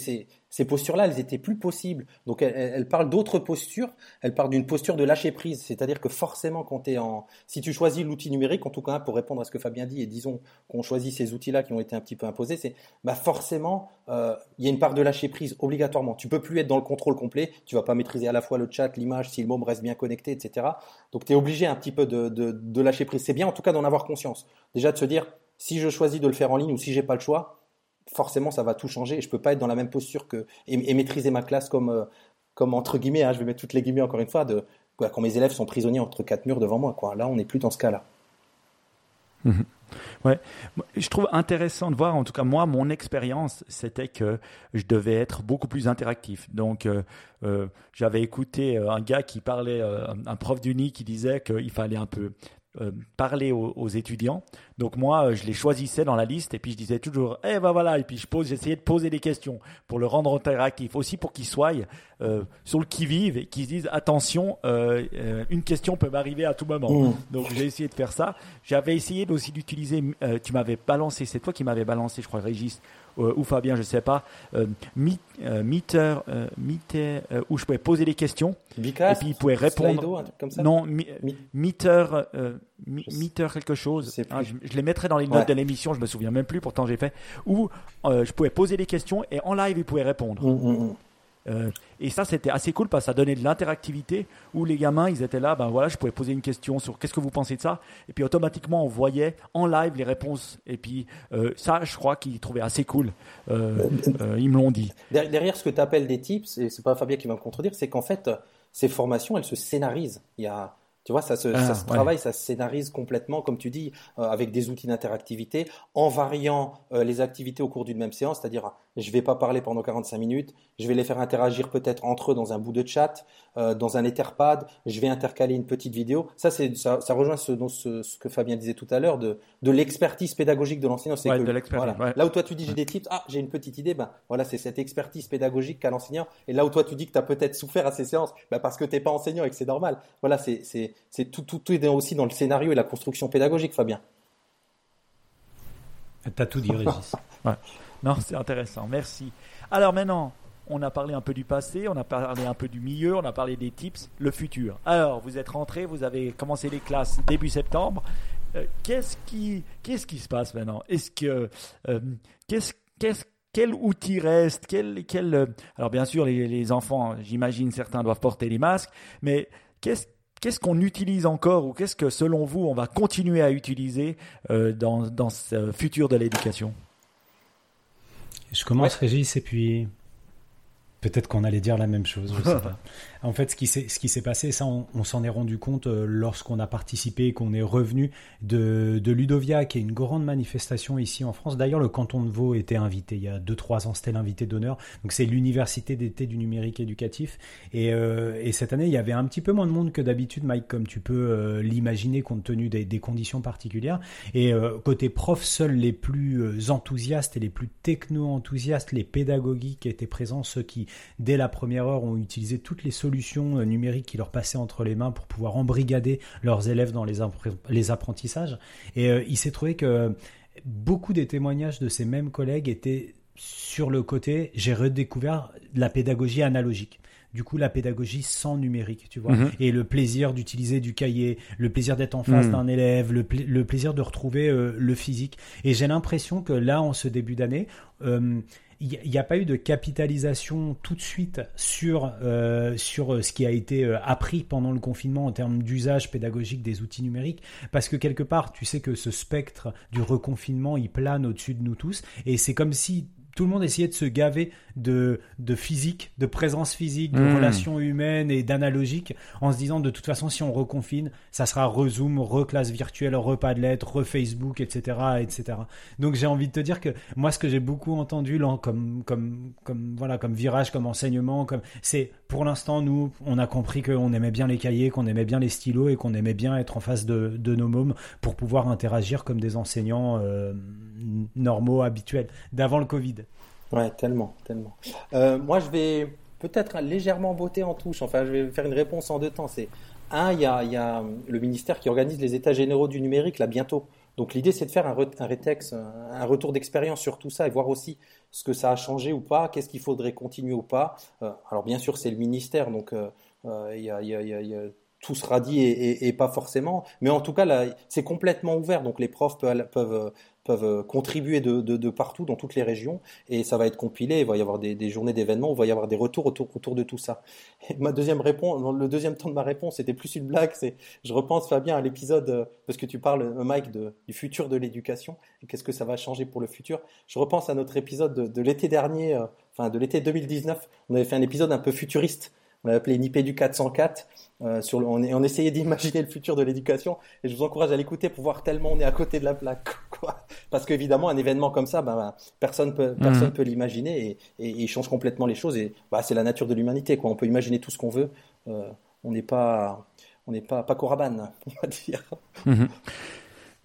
ces postures-là, elles étaient plus possibles. Donc, elle, parle d'autres postures. Elle parle d'une posture de lâcher prise. C'est-à-dire que forcément, quand en, si tu choisis l'outil numérique, en tout cas, pour répondre à ce que Fabien dit, et disons qu'on choisit ces outils-là qui ont été un petit peu imposés, c'est, bah, forcément, euh, il y a une part de lâcher prise obligatoirement. Tu peux plus être dans le contrôle complet. Tu vas pas maîtriser à la fois le chat, l'image, si le môme reste bien connecté, etc. Donc, tu es obligé un petit peu de, de, lâcher prise. C'est bien, en tout cas, d'en avoir conscience. Déjà, de se dire, si je choisis de le faire en ligne ou si j'ai pas le choix, forcément, ça va tout changer et je peux pas être dans la même posture que et, maîtriser ma classe comme euh, comme entre guillemets, hein, je vais mettre toutes les guillemets encore une fois, de quand mes élèves sont prisonniers entre quatre murs devant moi. Là, on n'est plus dans ce cas-là. Mhm. Ouais, je trouve intéressant de voir, en tout cas moi, mon expérience, c'était que je devais être beaucoup plus interactif. Donc, euh, euh, j'avais écouté un gars qui parlait, un prof d'uni qui disait qu'il fallait un peu euh, parler aux, étudiants. Donc moi, euh, je les choisissais dans la liste et puis je disais toujours, eh ben voilà, et puis je pose, j'essayais de poser des questions pour le rendre interactif, aussi pour qu'ils soient euh, sur le qui-vive et qu'ils se disent, attention, une question peut m'arriver à tout moment. Mmh. Donc j'ai essayé de faire ça. J'avais essayé aussi d'utiliser, tu m'avais balancé, c'est toi qui m'avais balancé, je crois, Régis, ou Fabien, je ne sais pas, euh, euh, Meter, où je pouvais poser des questions. et puis il pouvait répondre. comme ça non, Meter, Meter quelque chose. Ah, je, les mettrai dans les notes de l'émission, je me souviens même plus, pourtant j'ai fait. Où je pouvais poser des questions et en live il pouvait répondre. Mmh, mmh, mmh. Euh, et ça, c'était assez cool parce que ça donnait de l'interactivité où les gamins, ils étaient là, ben voilà, je pouvais poser une question sur qu'est-ce que vous pensez de ça. Et puis automatiquement, on voyait en live les réponses. Et puis euh, ça, je crois qu'ils trouvaient assez cool. Euh, ils me l'ont dit. Derrière ce que tu appelles des tips, et c'est pas Fabien qui va me contredire, c'est qu'en fait, ces formations, elles se scénarisent. Il y a tu vois, ça se, ça ah, travaille, ça se scénarise complètement, comme tu dis, euh, avec des outils d'interactivité, en variant euh, les activités au cours d'une même séance, c'est-à-dire, je ne vais pas parler pendant 45 minutes, je vais les faire interagir peut-être entre eux dans un bout de chat, euh, dans un Etherpad, je vais intercaler une petite vidéo. Ça, c'est, ça, ça rejoint ce, ce, ce, que Fabien disait tout à l'heure de, de l'expertise pédagogique de l'enseignant. C'est que, de voilà, Là où toi tu dis j'ai des tips, ah, j'ai une petite idée, ben voilà, c'est cette expertise pédagogique qu'a l'enseignant. Et là où toi tu dis que tu as peut-être souffert à ces séances, ben parce que tu n'es pas enseignant et que c'est normal. Voilà, c'est, c'est, c'est tout, tout, tout est aussi dans le scénario et la construction pédagogique, Fabien. T'as tout dit, Régis. ouais. Non, c'est intéressant. Merci. Alors maintenant, on a parlé un peu du passé, on a parlé un peu du milieu, on a parlé des tips, le futur. Alors, vous êtes rentré, vous avez commencé les classes début septembre. Euh, qu'est-ce qui, qu'est-ce qui se passe maintenant? Est-ce que, euh, qu'est-ce, qu'est-ce quel outil reste? Quel, quel, euh, Alors bien sûr, les, enfants, j'imagine certains doivent porter les masques, mais qu'est-ce Qu'est-ce qu'on utilise encore ou qu'est-ce que selon vous on va continuer à utiliser dans, dans ce futur de l'éducation? Je commence Régis et puis peut-être qu'on allait dire la même chose, je sais pas. En fait, ce qui s'est, ce qui s'est passé, ça, on, s'en est rendu compte euh, lorsqu'on a participé, qu'on est revenu de, de, Ludovia, qui est une grande manifestation ici en France. D'ailleurs, le canton de Vaud était invité il y a 2-3 ans, c'était l'invité d'honneur. Donc, c'est l'université d'été du numérique éducatif. Et, euh, et, cette année, il y avait un petit peu moins de monde que d'habitude, Mike, comme tu peux euh, l'imaginer, compte tenu des, des, conditions particulières. Et côté prof, seuls les plus enthousiastes et les plus techno-enthousiastes, les pédagogiques étaient présents, ceux qui, dès la première heure, ont utilisé toutes les solutions euh, numériques qui leur passaient entre les mains pour pouvoir embrigader leurs élèves dans les, les apprentissages. Et euh, il s'est trouvé que beaucoup des témoignages de ces mêmes collègues étaient sur le côté, j'ai redécouvert la pédagogie analogique du coup la pédagogie sans numérique, tu vois, mhm. et le plaisir d'utiliser du cahier, le plaisir d'être en face mhm. d'un élève, le, plaisir de retrouver euh, le physique. Et j'ai l'impression que là, en ce début d'année, il n'y a pas eu de capitalisation tout de suite sur, euh, sur euh, ce qui a été euh, appris pendant le confinement en termes d'usage pédagogique des outils numériques, parce que quelque part, tu sais que ce spectre du reconfinement, il plane au-dessus de nous tous, et c'est comme si tout le monde essayait de se gaver de, de physique, de présence physique, de hmm. relations humaines et d'analogique, en se disant de toute façon, si on reconfine, ça sera rezoom, reclasse virtuelle, repas de lettres, re-Facebook, etc., etc. Donc j'ai envie de te dire que moi, ce que j'ai beaucoup entendu là, comme, comme, comme, voilà, comme virage, comme enseignement, comme, c'est pour l'instant, nous, on a compris qu'on aimait bien les cahiers, qu'on aimait bien les stylos et qu'on aimait bien être en face de, de nos mômes pour pouvoir interagir comme des enseignants euh, normaux, habituels, d'avant le Covid. Ouais, tellement, tellement. Euh, moi, je vais peut-être légèrement botter en touche. Enfin, je vais faire une réponse en deux temps. C'est un, il y a, y a, le ministère qui organise les états généraux du numérique là bientôt. Donc l'idée, c'est de faire un, un rétex, un retour d'expérience sur tout ça et voir aussi ce que ça a changé ou pas, qu'est-ce qu'il faudrait continuer ou pas. Euh, alors bien sûr, c'est le ministère, donc euh, il y, a, y, a, y, a, tout sera dit et, pas forcément. Mais en tout cas, c'est complètement ouvert. Donc les profs peuvent, peuvent euh, contribuer de, partout, dans toutes les régions, et ça va être compilé. Il va y avoir des, journées d'événements, il va y avoir des retours autour, de tout ça. Ma deuxième réponse, le deuxième temps de ma réponse, c'était plus une blague. C'est, je repense Fabien à l'épisode euh, parce que tu parles, euh, Mike, du futur de l'éducation et qu'est-ce que ça va changer pour le futur. Je repense à notre épisode de, l'été dernier, enfin de l'été 2019. On avait fait un épisode un peu futuriste on l'a appelé Nipédu 404. Euh, sur on, on, essayait d'imaginer le futur de l'éducation et je vous encourage à l'écouter pour voir tellement on est à côté de la plaque. Quoi. Parce qu'évidemment, un événement comme ça, ben, personne peut, personne mhm. peut l'imaginer et, et, il change complètement les choses. Et bah, c'est la nature de l'humanité. Quoi. On peut imaginer tout ce qu'on veut. Euh, on n'est pas, on n'est pas Rabanne, on va dire. Mhm.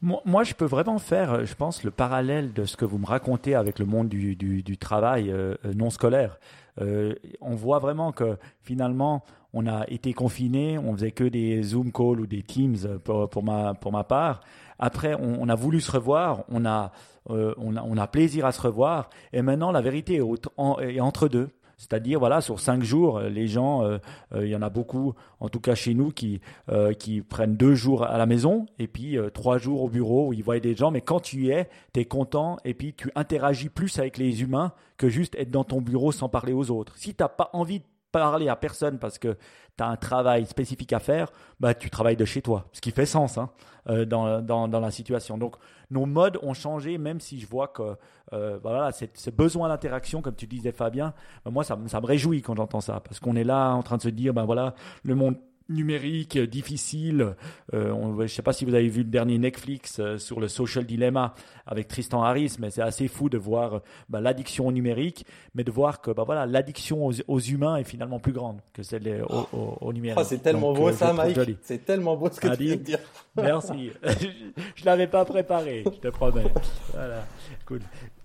Moi, je peux vraiment faire, je pense, le parallèle de ce que vous me racontez avec le monde du, du, travail euh, non scolaire. Euh, on voit vraiment que finalement, on a été confiné, on faisait que des Zoom calls ou des Teams pour, pour, ma, pour ma part. Après, on, a voulu se revoir, euh, on a, on a plaisir à se revoir, et maintenant la vérité est entre deux. C'est-à-dire, voilà, sur cinq jours, euh, les gens, euh, euh, il y en a beaucoup, en tout cas chez nous, qui, qui prennent deux jours à la maison et puis trois jours au bureau où ils voient des gens. Mais quand tu y es, tu es content et puis tu interagis plus avec les humains que juste être dans ton bureau sans parler aux autres. Si tu n'as pas envie de parler à personne parce que tu as un travail spécifique à faire, bah, tu travailles de chez toi, ce qui fait sens hein, euh, dans, dans, la situation. Donc, nos modes ont changé, même si je vois que euh, bah, voilà, ce besoin d'interaction, comme tu disais Fabien, bah, moi, ça, ça me réjouit quand j'entends ça, parce qu'on est là en train de se dire, ben voilà, le monde numérique difficile. Euh, je ne sais pas si vous avez vu le dernier Netflix euh, sur le social dilemma avec Tristan Harris, mais c'est assez fou de voir bah, l'addiction au numérique, mais de voir que bah, voilà, l'addiction aux, humains est finalement plus grande que celle au, numérique. Oh, c'est tellement beau euh, ça, Mike. C'est tellement beau ce que tu viens de dire. Merci. je ne l'avais pas préparé, je te promets. Voilà. Cool.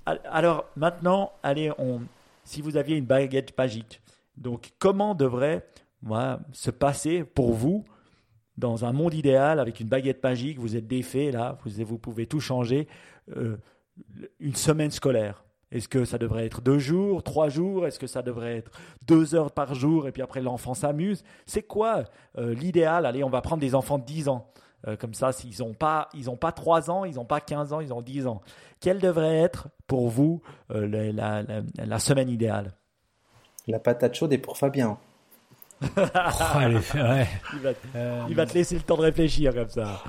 Alors maintenant, allez, on, si vous aviez une baguette magique, donc comment devrait se passer pour vous dans un monde idéal avec une baguette magique, vous êtes défait là, vous, vous pouvez tout changer, euh, une semaine scolaire. Est-ce que ça devrait être deux jours, trois jours? Est-ce que ça devrait être deux heures par jour? Et puis après l'enfant s'amuse C'est quoi euh, l'idéal? Allez, on va prendre des enfants de 10 ans. Euh, comme ça, s'ils n'ont pas, ils pas 3 ans, ils n'ont pas 15 ans, ils ont 10 ans. Quelle devrait être pour vous la, semaine idéale? La patate chaude est pour Fabien. Oh, il, va, te laisser le temps de réfléchir comme ça.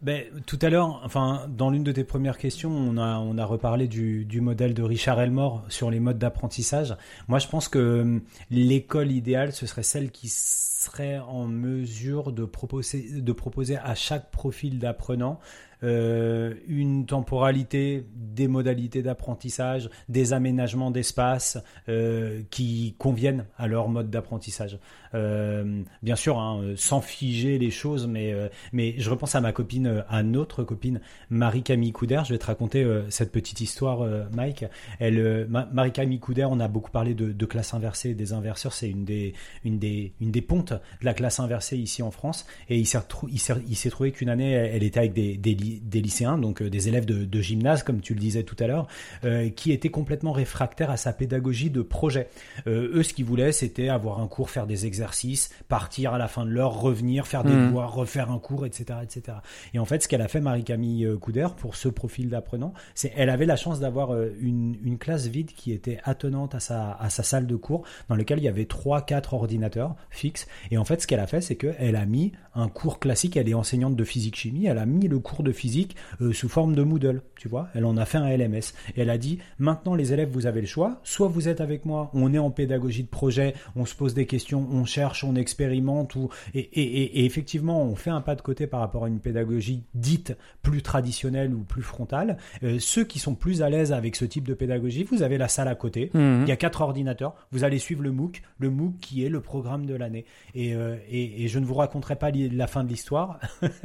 Ben, tout à l'heure, enfin, dans l'une de tes premières questions, on a, on a reparlé du, du modèle de Richard Elmore sur les modes d'apprentissage. Moi, je pense que hum, l'école idéale, ce serait celle qui serait en mesure de proposer, de proposer à chaque profil d'apprenant euh, une temporalité, des modalités d'apprentissage, des aménagements d'espace euh, qui conviennent à leur mode d'apprentissage. Euh, bien sûr, hein, sans figer les choses, mais, mais je repense à ma copine, à notre copine Marie-Camille Couder. Je vais te raconter cette petite histoire, Mike. Marie-Camille Couder, on a beaucoup parlé de, de classe inversée, des inverseurs, c'est une des, une, des, une des pontes de la classe inversée ici en France. Et il s'est trouvé qu'une année, elle était avec des, des des lycéens, donc euh, des élèves de, gymnase, comme tu le disais tout à l'heure, euh, qui étaient complètement réfractaires à sa pédagogie de projet. Euh, eux, ce qu'ils voulaient, c'était avoir un cours, faire des exercices, partir à la fin de l'heure, revenir, faire des mmh. devoirs, refaire un cours, etc., etc. Et en fait, ce qu'elle a fait Marie-Camille Couder pour ce profil d'apprenant, c'est elle avait la chance d'avoir une, une, classe vide qui était attenante à sa, à sa salle de cours, dans lequel il y avait trois, quatre ordinateurs fixes. Et en fait, ce qu'elle a fait, c'est qu'elle a mis un cours classique. Elle est enseignante de physique-chimie. Elle a mis le cours de physique euh, sous forme de Moodle, tu vois. Elle en a fait un LMS. Et elle a dit, maintenant les élèves, vous avez le choix. Soit vous êtes avec moi, on est en pédagogie de projet, on se pose des questions, on cherche, on expérimente. Ou... Et, effectivement, on fait un pas de côté par rapport à une pédagogie dite plus traditionnelle ou plus frontale. Euh, ceux qui sont plus à l'aise avec ce type de pédagogie, vous avez la salle à côté. Mhm. Il y a quatre ordinateurs. Vous allez suivre le MOOC, le MOOC qui est le programme de l'année. Et, euh, et, je ne vous raconterai pas la fin de l'histoire.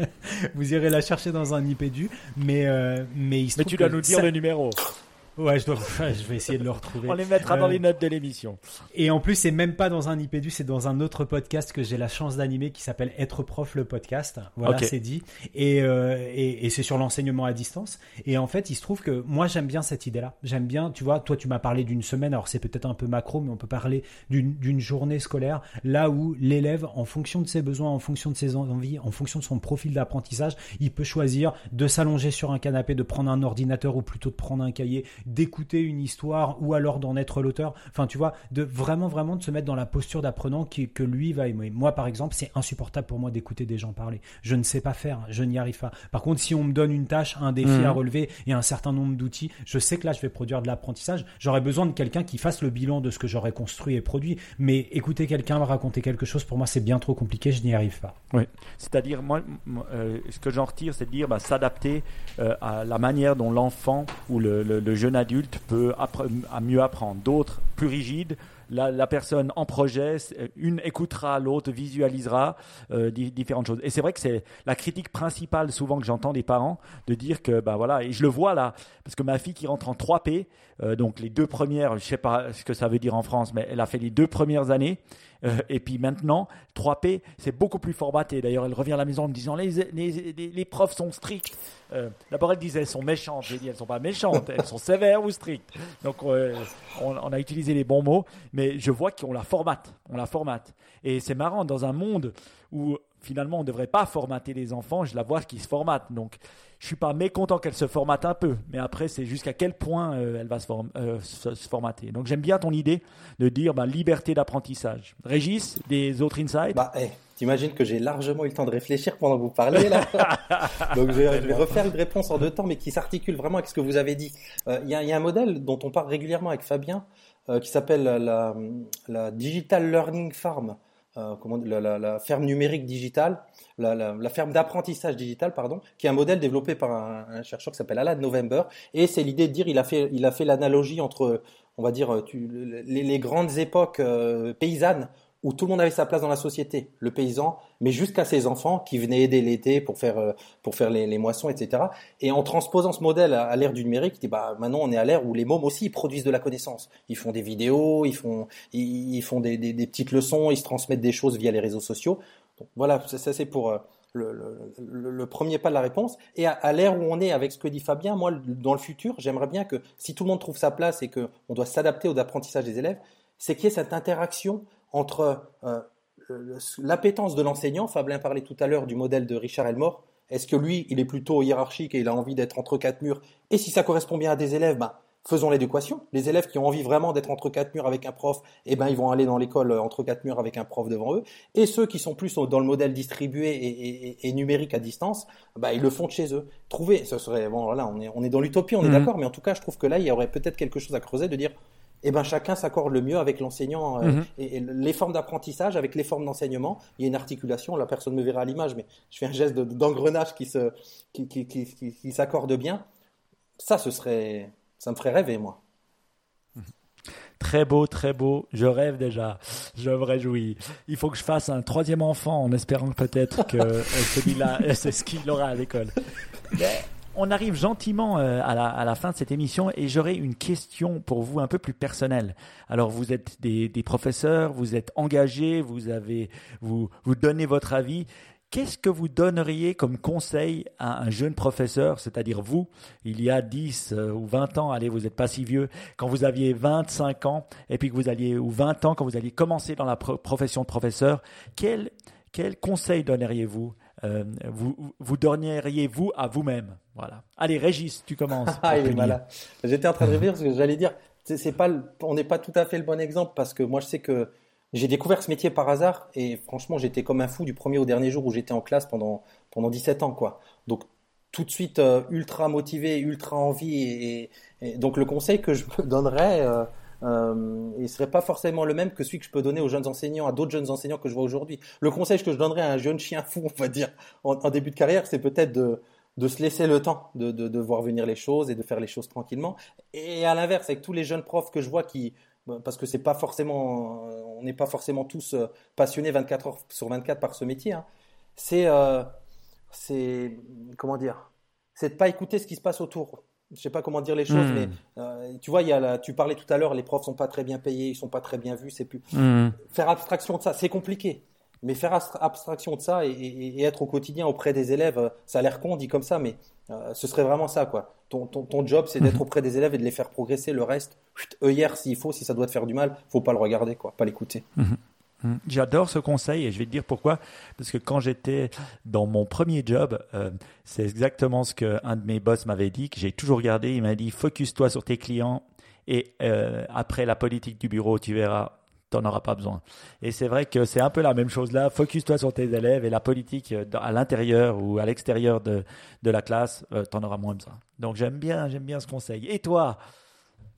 vous irez la chercher dans un IPDU, mais euh, mais il se Mais tu dois nous dire le numéro. Ouais, je, dois, je vais essayer de le retrouver. On les mettra dans les euh, notes de l'émission. Et en plus, c'est même pas dans un IPDU, c'est dans un autre podcast que j'ai la chance d'animer qui s'appelle Être prof le podcast. Voilà, c'est dit. Et, euh, et, et c'est sur l'enseignement à distance. Et en fait, il se trouve que moi, j'aime bien cette idée-là. J'aime bien, tu vois, toi, tu m'as parlé d'une semaine. Alors, c'est peut-être un peu macro, mais on peut parler d'une journée scolaire là où l'élève, en fonction de ses besoins, en fonction de ses envies, en fonction de son profil d'apprentissage, il peut choisir de s'allonger sur un canapé, de prendre un ordinateur ou plutôt de prendre un cahier d'écouter une histoire ou alors d'en être l'auteur. Enfin, tu vois, de vraiment, vraiment de se mettre dans la posture d'apprenant qui, que lui va aimer. Moi, par exemple, c'est insupportable pour moi d'écouter des gens parler. Je ne sais pas faire, je n'y arrive pas. Par contre, si on me donne une tâche, un défi mhm. à relever et un certain nombre d'outils, je sais que là, je vais produire de l'apprentissage. J'aurais besoin de quelqu'un qui fasse le bilan de ce que j'aurais construit et produit. Mais écouter quelqu'un raconter quelque chose, pour moi, c'est bien trop compliqué, je n'y arrive pas. Oui, c'est-à-dire, moi, euh, ce que j'en retire, c'est de dire bah, s'adapter euh, à la manière dont l'enfant ou le, le jeune adulte peut à mieux apprendre. D'autres, plus rigides, la, personne en projet, une écoutera, l'autre visualisera euh, différentes choses. Et c'est vrai que c'est la critique principale souvent que j'entends des parents de dire que bah voilà, et je le vois là, parce que ma fille qui rentre en 3P, euh, donc les deux premières, je sais pas ce que ça veut dire en France, mais elle a fait les deux premières années. Euh, et puis maintenant, 3P, c'est beaucoup plus formaté. D'ailleurs, elle revient à la maison en me disant les, les, les, profs sont stricts. Euh, d'abord, elle disait elles sont méchantes. J'ai dit elles sont pas méchantes, elles sont sévères ou strictes. Donc, on, on, a utilisé les bons mots, mais je vois qu'on la formate. On la formate. Et c'est marrant, dans un monde où finalement on ne devrait pas formater les enfants, je la vois qui se formate. Donc, je suis pas mécontent qu'elle se formate un peu, mais après c'est jusqu'à quel point euh, elle va euh, se, se, formater. Donc j'aime bien ton idée de dire bah, liberté d'apprentissage. Régis, des autres insights? Bah, hey, t'imagines que j'ai largement eu le temps de réfléchir pendant que vous parliez là. Donc je vais, refaire une réponse en deux temps, mais qui s'articule vraiment avec ce que vous avez dit. Euh, il y, a un modèle dont on parle régulièrement avec Fabien, qui s'appelle la, la, Digital Learning Farm. Comment, la, ferme numérique digitale la, ferme d'apprentissage digital, pardon, qui est un modèle développé par un, chercheur qui s'appelle Alan November. Et c'est l'idée de dire, il a fait, il a fait l'analogie entre, on va dire, les, grandes époques euh, paysannes où tout le monde avait sa place dans la société, le paysan, mais jusqu'à ses enfants qui venaient aider l'été pour faire euh, pour faire les, moissons, etc. Et en transposant ce modèle à, l'ère du numérique, bah maintenant on est à l'ère où les mômes aussi produisent de la connaissance. Ils font des vidéos, ils font ils, font des, petites leçons, ils se transmettent des choses via les réseaux sociaux voilà, ça, c'est pour euh, le, premier pas de la réponse. Et à, l'ère où on est avec ce que dit Fabien, moi, dans le futur, j'aimerais bien que si tout le monde trouve sa place et qu'on doit s'adapter au apprentissage des élèves, c'est qu'il y ait cette interaction entre euh, l'appétence de l'enseignant. Fabien parlait tout à l'heure du modèle de Richard Elmore. Est-ce que lui, il est plutôt hiérarchique et il a envie d'être entre quatre murs? Et si ça correspond bien à des élèves, ben, faisons l'éducation. Les élèves qui ont envie vraiment d'être entre quatre murs avec un prof, eh ben ils vont aller dans l'école euh, entre quatre murs avec un prof devant eux. Et ceux qui sont plus dans le modèle distribué et, numérique à distance, bah ils le font de chez eux. Trouver, ce serait bon là on est on est dans l'utopie, on est mhm. d'accord, mais en tout cas je trouve que là il y aurait peut-être quelque chose à creuser de dire eh ben chacun s'accorde le mieux avec l'enseignant euh, mhm. et, les formes d'apprentissage avec les formes d'enseignement. Il y a une articulation. La personne me verra à l'image, mais je fais un geste d'engrenage qui se qui, qui, qui, qui s'accorde bien. Ça, ce serait ça me ferait rêver, moi. Très beau, très beau. Je rêve déjà. Je me réjouis. Il faut que je fasse un troisième enfant en espérant peut-être que euh, celui-là, c'est ce qu'il aura à l'école. On arrive gentiment euh, à la, fin de cette émission et j'aurais une question pour vous un peu plus personnelle. Alors vous êtes des, des professeurs, vous êtes engagés, vous avez vous vous donnez votre avis. Qu'est-ce que vous donneriez comme conseil à un jeune professeur, c'est-à-dire vous, il y a 10 euh, ou 20 ans, allez, vous n'êtes pas si vieux, quand vous aviez 25 ans, et puis que vous alliez, ou 20 ans, quand vous alliez commencer dans la profession de professeur, quel, quel conseil donneriez-vous euh, vous, vous donneriez-vous à vous-même Voilà. Allez, Régis, tu commences. ah, il est malin. J'étais en train de rire parce que j'allais dire, c'est pas, on n'est pas tout à fait le bon exemple parce que moi, je sais que j'ai découvert ce métier par hasard et franchement, j'étais comme un fou du premier au dernier jour où j'étais en classe pendant, pendant 17 ans, quoi. Donc, tout de suite euh, ultra motivé, ultra envie. Et, donc, le conseil que je me donnerais, euh, euh, il serait pas forcément le même que celui que je peux donner aux jeunes enseignants, à d'autres jeunes enseignants que je vois aujourd'hui. Le conseil que je donnerais à un jeune chien fou, on va dire, en, début de carrière, c'est peut-être de, de se laisser le temps de, de, voir venir les choses et de faire les choses tranquillement. Et à l'inverse, avec tous les jeunes profs que je vois qui parce que c'est pas forcément, on n'est pas forcément tous euh, passionnés 24 heures sur 24 par ce métier. Hein. C'est, euh, c'est, comment dire, c'est de pas écouter ce qui se passe autour. Je sais pas comment dire les choses, hmm. mais tu vois, il y a tu parlais tout à l'heure, les profs sont pas très bien payés, ils sont pas très bien vus, c'est plus. Hmm. Faire abstraction de ça, c'est compliqué. Mais faire abstraction de ça et, être au quotidien auprès des élèves, ça a l'air con dit comme ça, mais ce serait vraiment ça, quoi. Ton, ton, ton job, c'est d'être auprès des élèves et de les faire progresser. Le reste, hier s'il faut, si ça doit te faire du mal, faut pas le regarder, quoi, pas l'écouter. Mhm. Mhm. J'adore ce conseil et je vais te dire pourquoi. Parce que quand j'étais dans mon premier job, euh, c'est exactement ce qu'un de mes boss m'avait dit, que j'ai toujours regardé. Il m'a dit focus-toi sur tes clients et euh, après la politique du bureau, tu verras, tu n'en auras pas besoin. Et c'est vrai que c'est un peu la même chose là. Focus-toi sur tes élèves et la politique euh, à l'intérieur ou à l'extérieur de, de la classe, euh, tu en auras moins besoin. Donc j'aime bien, j'aime bien ce conseil. Et toi,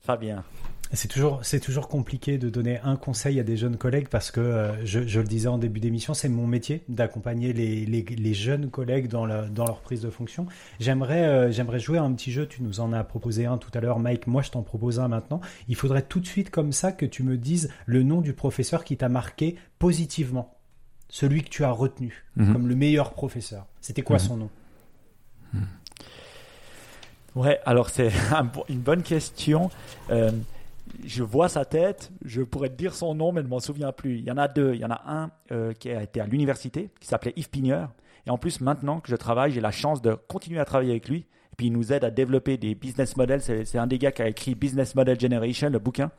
Fabien? C'est toujours, c'est toujours compliqué de donner un conseil à des jeunes collègues parce que, euh, je, je, le disais en début d'émission, c'est mon métier d'accompagner les, les, les, jeunes collègues dans, la, dans leur prise de fonction. J'aimerais, euh, j'aimerais jouer à un petit jeu. Tu nous en as proposé un tout à l'heure, Mike. Moi, je t'en propose un maintenant. Il faudrait tout de suite comme ça que tu me dises le nom du professeur qui t'a marqué positivement. Celui que tu as retenu mhm. comme le meilleur professeur. C'était quoi mhm. son nom? Mhm. Ouais, alors c'est une bonne question. Euh, je vois sa tête, je pourrais te dire son nom, mais je ne m'en souviens plus. Il y en a deux. Il y en a un euh, qui a été à l'université, qui s'appelait Yves Pigneur. Et en plus, maintenant que je travaille, j'ai la chance de continuer à travailler avec lui. Puis, il nous aide à développer des business models. C'est un des gars qui a écrit Business Model Generation, le bouquin.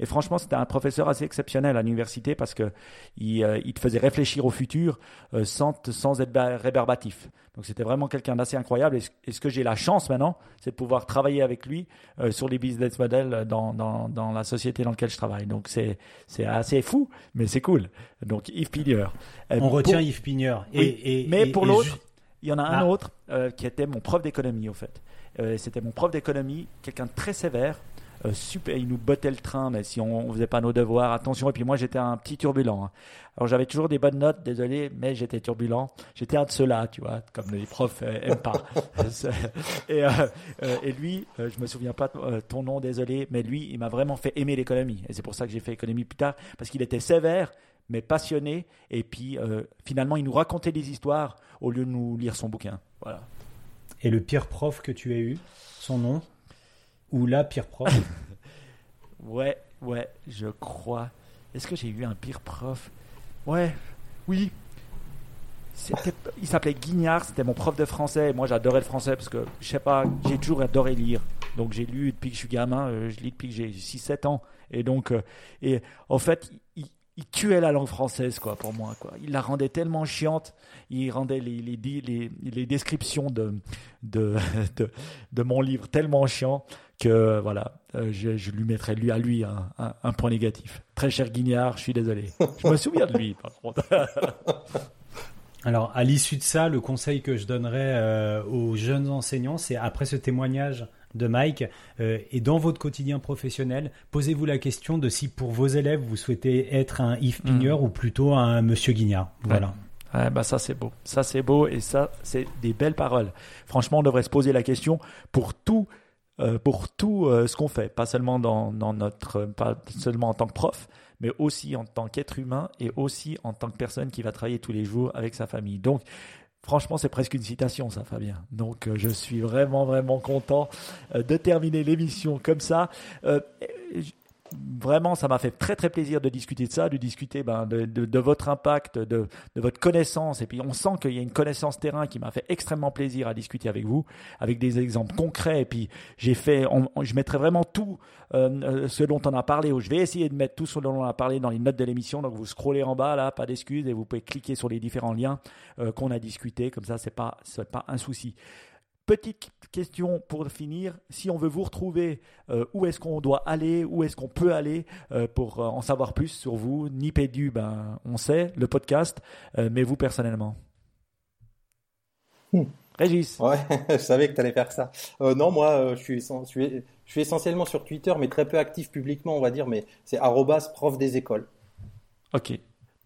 Et franchement, c'était un professeur assez exceptionnel à l'université parce que il, euh, il, te faisait réfléchir au futur euh, sans, sans être rébarbatif. Donc c'était vraiment quelqu'un d'assez incroyable. Et ce, que j'ai la chance maintenant, c'est de pouvoir travailler avec lui euh, sur les business models dans, dans, dans, la société dans laquelle je travaille. Donc c'est assez fou, mais c'est cool. Donc Yves Pigneur. On retient Yves Pigneur. Et, mais pour l'autre, il y en a un ah. autre qui était mon prof d'économie au fait. c'était mon prof d'économie, quelqu'un de très sévère, euh, super, il nous bottait le train, mais si on, ne faisait pas nos devoirs, attention. Et puis moi, j'étais un petit turbulent. Hein. Alors j'avais toujours des bonnes notes, désolé, mais j'étais turbulent. J'étais un de ceux-là, tu vois, comme les profs euh, aiment pas. et, euh, et, lui, je me souviens pas de ton nom, désolé, mais lui, il m'a vraiment fait aimer l'économie. Et c'est pour ça que j'ai fait économie plus tard, parce qu'il était sévère, mais passionné. Et puis finalement, il nous racontait des histoires au lieu de nous lire son bouquin. Voilà. Et le pire prof que tu aies eu, son nom ou la pire prof Ouais, ouais, je crois. Est-ce que j'ai eu un pire prof? Ouais, oui. Il s'appelait Guignard, c'était mon prof de français. moi, j'adorais le français parce que, je sais pas, j'ai toujours adoré lire. Donc, j'ai lu depuis que je suis gamin, euh, je lis depuis que j'ai 6-7 ans. Et donc, euh, et en fait, il, il tuait la langue française quoi pour moi quoi. Il la rendait tellement chiante, il rendait les, les, les, descriptions de de, de, mon livre tellement chiant que voilà, euh, je, lui mettrais lui à lui un, un, point négatif. Très cher Guignard, je suis désolé. Je me souviens de lui par contre. Alors à l'issue de ça, le conseil que je donnerais euh, aux jeunes enseignants, c'est après ce témoignage de Mike. Euh, et dans votre quotidien professionnel, posez-vous la question de si pour vos élèves, vous souhaitez être un Yves Pigneur mm. ou plutôt un Monsieur Guignard. Voilà. bah ça c'est beau, ça c'est beau et ça c'est des belles paroles. Franchement, on devrait se poser la question pour tout, euh, pour tout euh, ce qu'on fait, pas seulement dans, dans, notre, pas seulement en tant que prof, mais aussi en tant qu'être humain et aussi en tant que personne qui va travailler tous les jours avec sa famille. Donc Franchement, c'est presque une citation, ça, Fabien. Donc, euh, je suis vraiment, vraiment content euh, de terminer l'émission comme ça. Euh, vraiment, ça m'a fait très très plaisir de discuter de ça, de discuter ben, de, de, de, votre impact, de, de, votre connaissance. Et puis on sent qu'il y a une connaissance terrain qui m'a fait extrêmement plaisir à discuter avec vous, avec des exemples concrets. Et puis j'ai fait, je mettrai vraiment tout euh, ce dont on a parlé. Ou je vais essayer de mettre tout ce dont on a parlé dans les notes de l'émission. Donc vous scrollez en bas là, pas d'excuses, et vous pouvez cliquer sur les différents liens euh, qu'on a discutés. Comme ça, c'est pas c'est pas un souci. Petite question pour finir, si on veut vous retrouver, euh, où est-ce qu'on doit aller, où est-ce qu'on peut aller euh, pour euh, en savoir plus sur vous Nipédu, ben, on sait, le podcast, mais vous personnellement hmm. Régis Ouais, je savais que tu allais faire ça. non, moi, je suis, je, suis, je, suis, essentiellement sur Twitter, mais très peu actif publiquement, on va dire, mais c'est prof des écoles. Ok.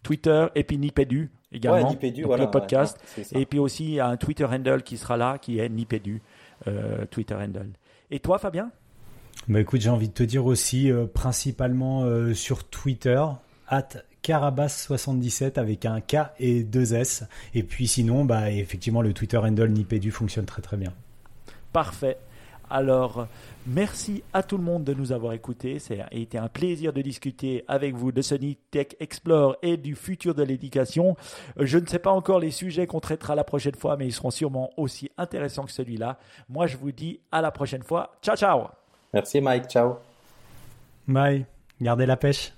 Twitter et puis Nipédu, également, le podcast. et puis aussi, il y a un Twitter handle qui sera là, qui est Nipédu, euh, Twitter handle. Et toi, Fabien? Bah écoute, j'ai envie de te dire aussi, euh, principalement euh, sur Twitter, at Carabas77 avec un K et deux S. Et puis sinon, bah, effectivement, le Twitter handle Nipédu fonctionne très très bien. Parfait. Alors, merci à tout le monde de nous avoir écoutés. C'est été un plaisir de discuter avec vous de Sony Tech Explore et du futur de l'éducation. Je ne sais pas encore les sujets qu'on traitera la prochaine fois, mais ils seront sûrement aussi intéressants que celui-là. Moi, je vous dis à la prochaine fois. Ciao, ciao. Merci Mike. Ciao. Bye. Gardez la pêche.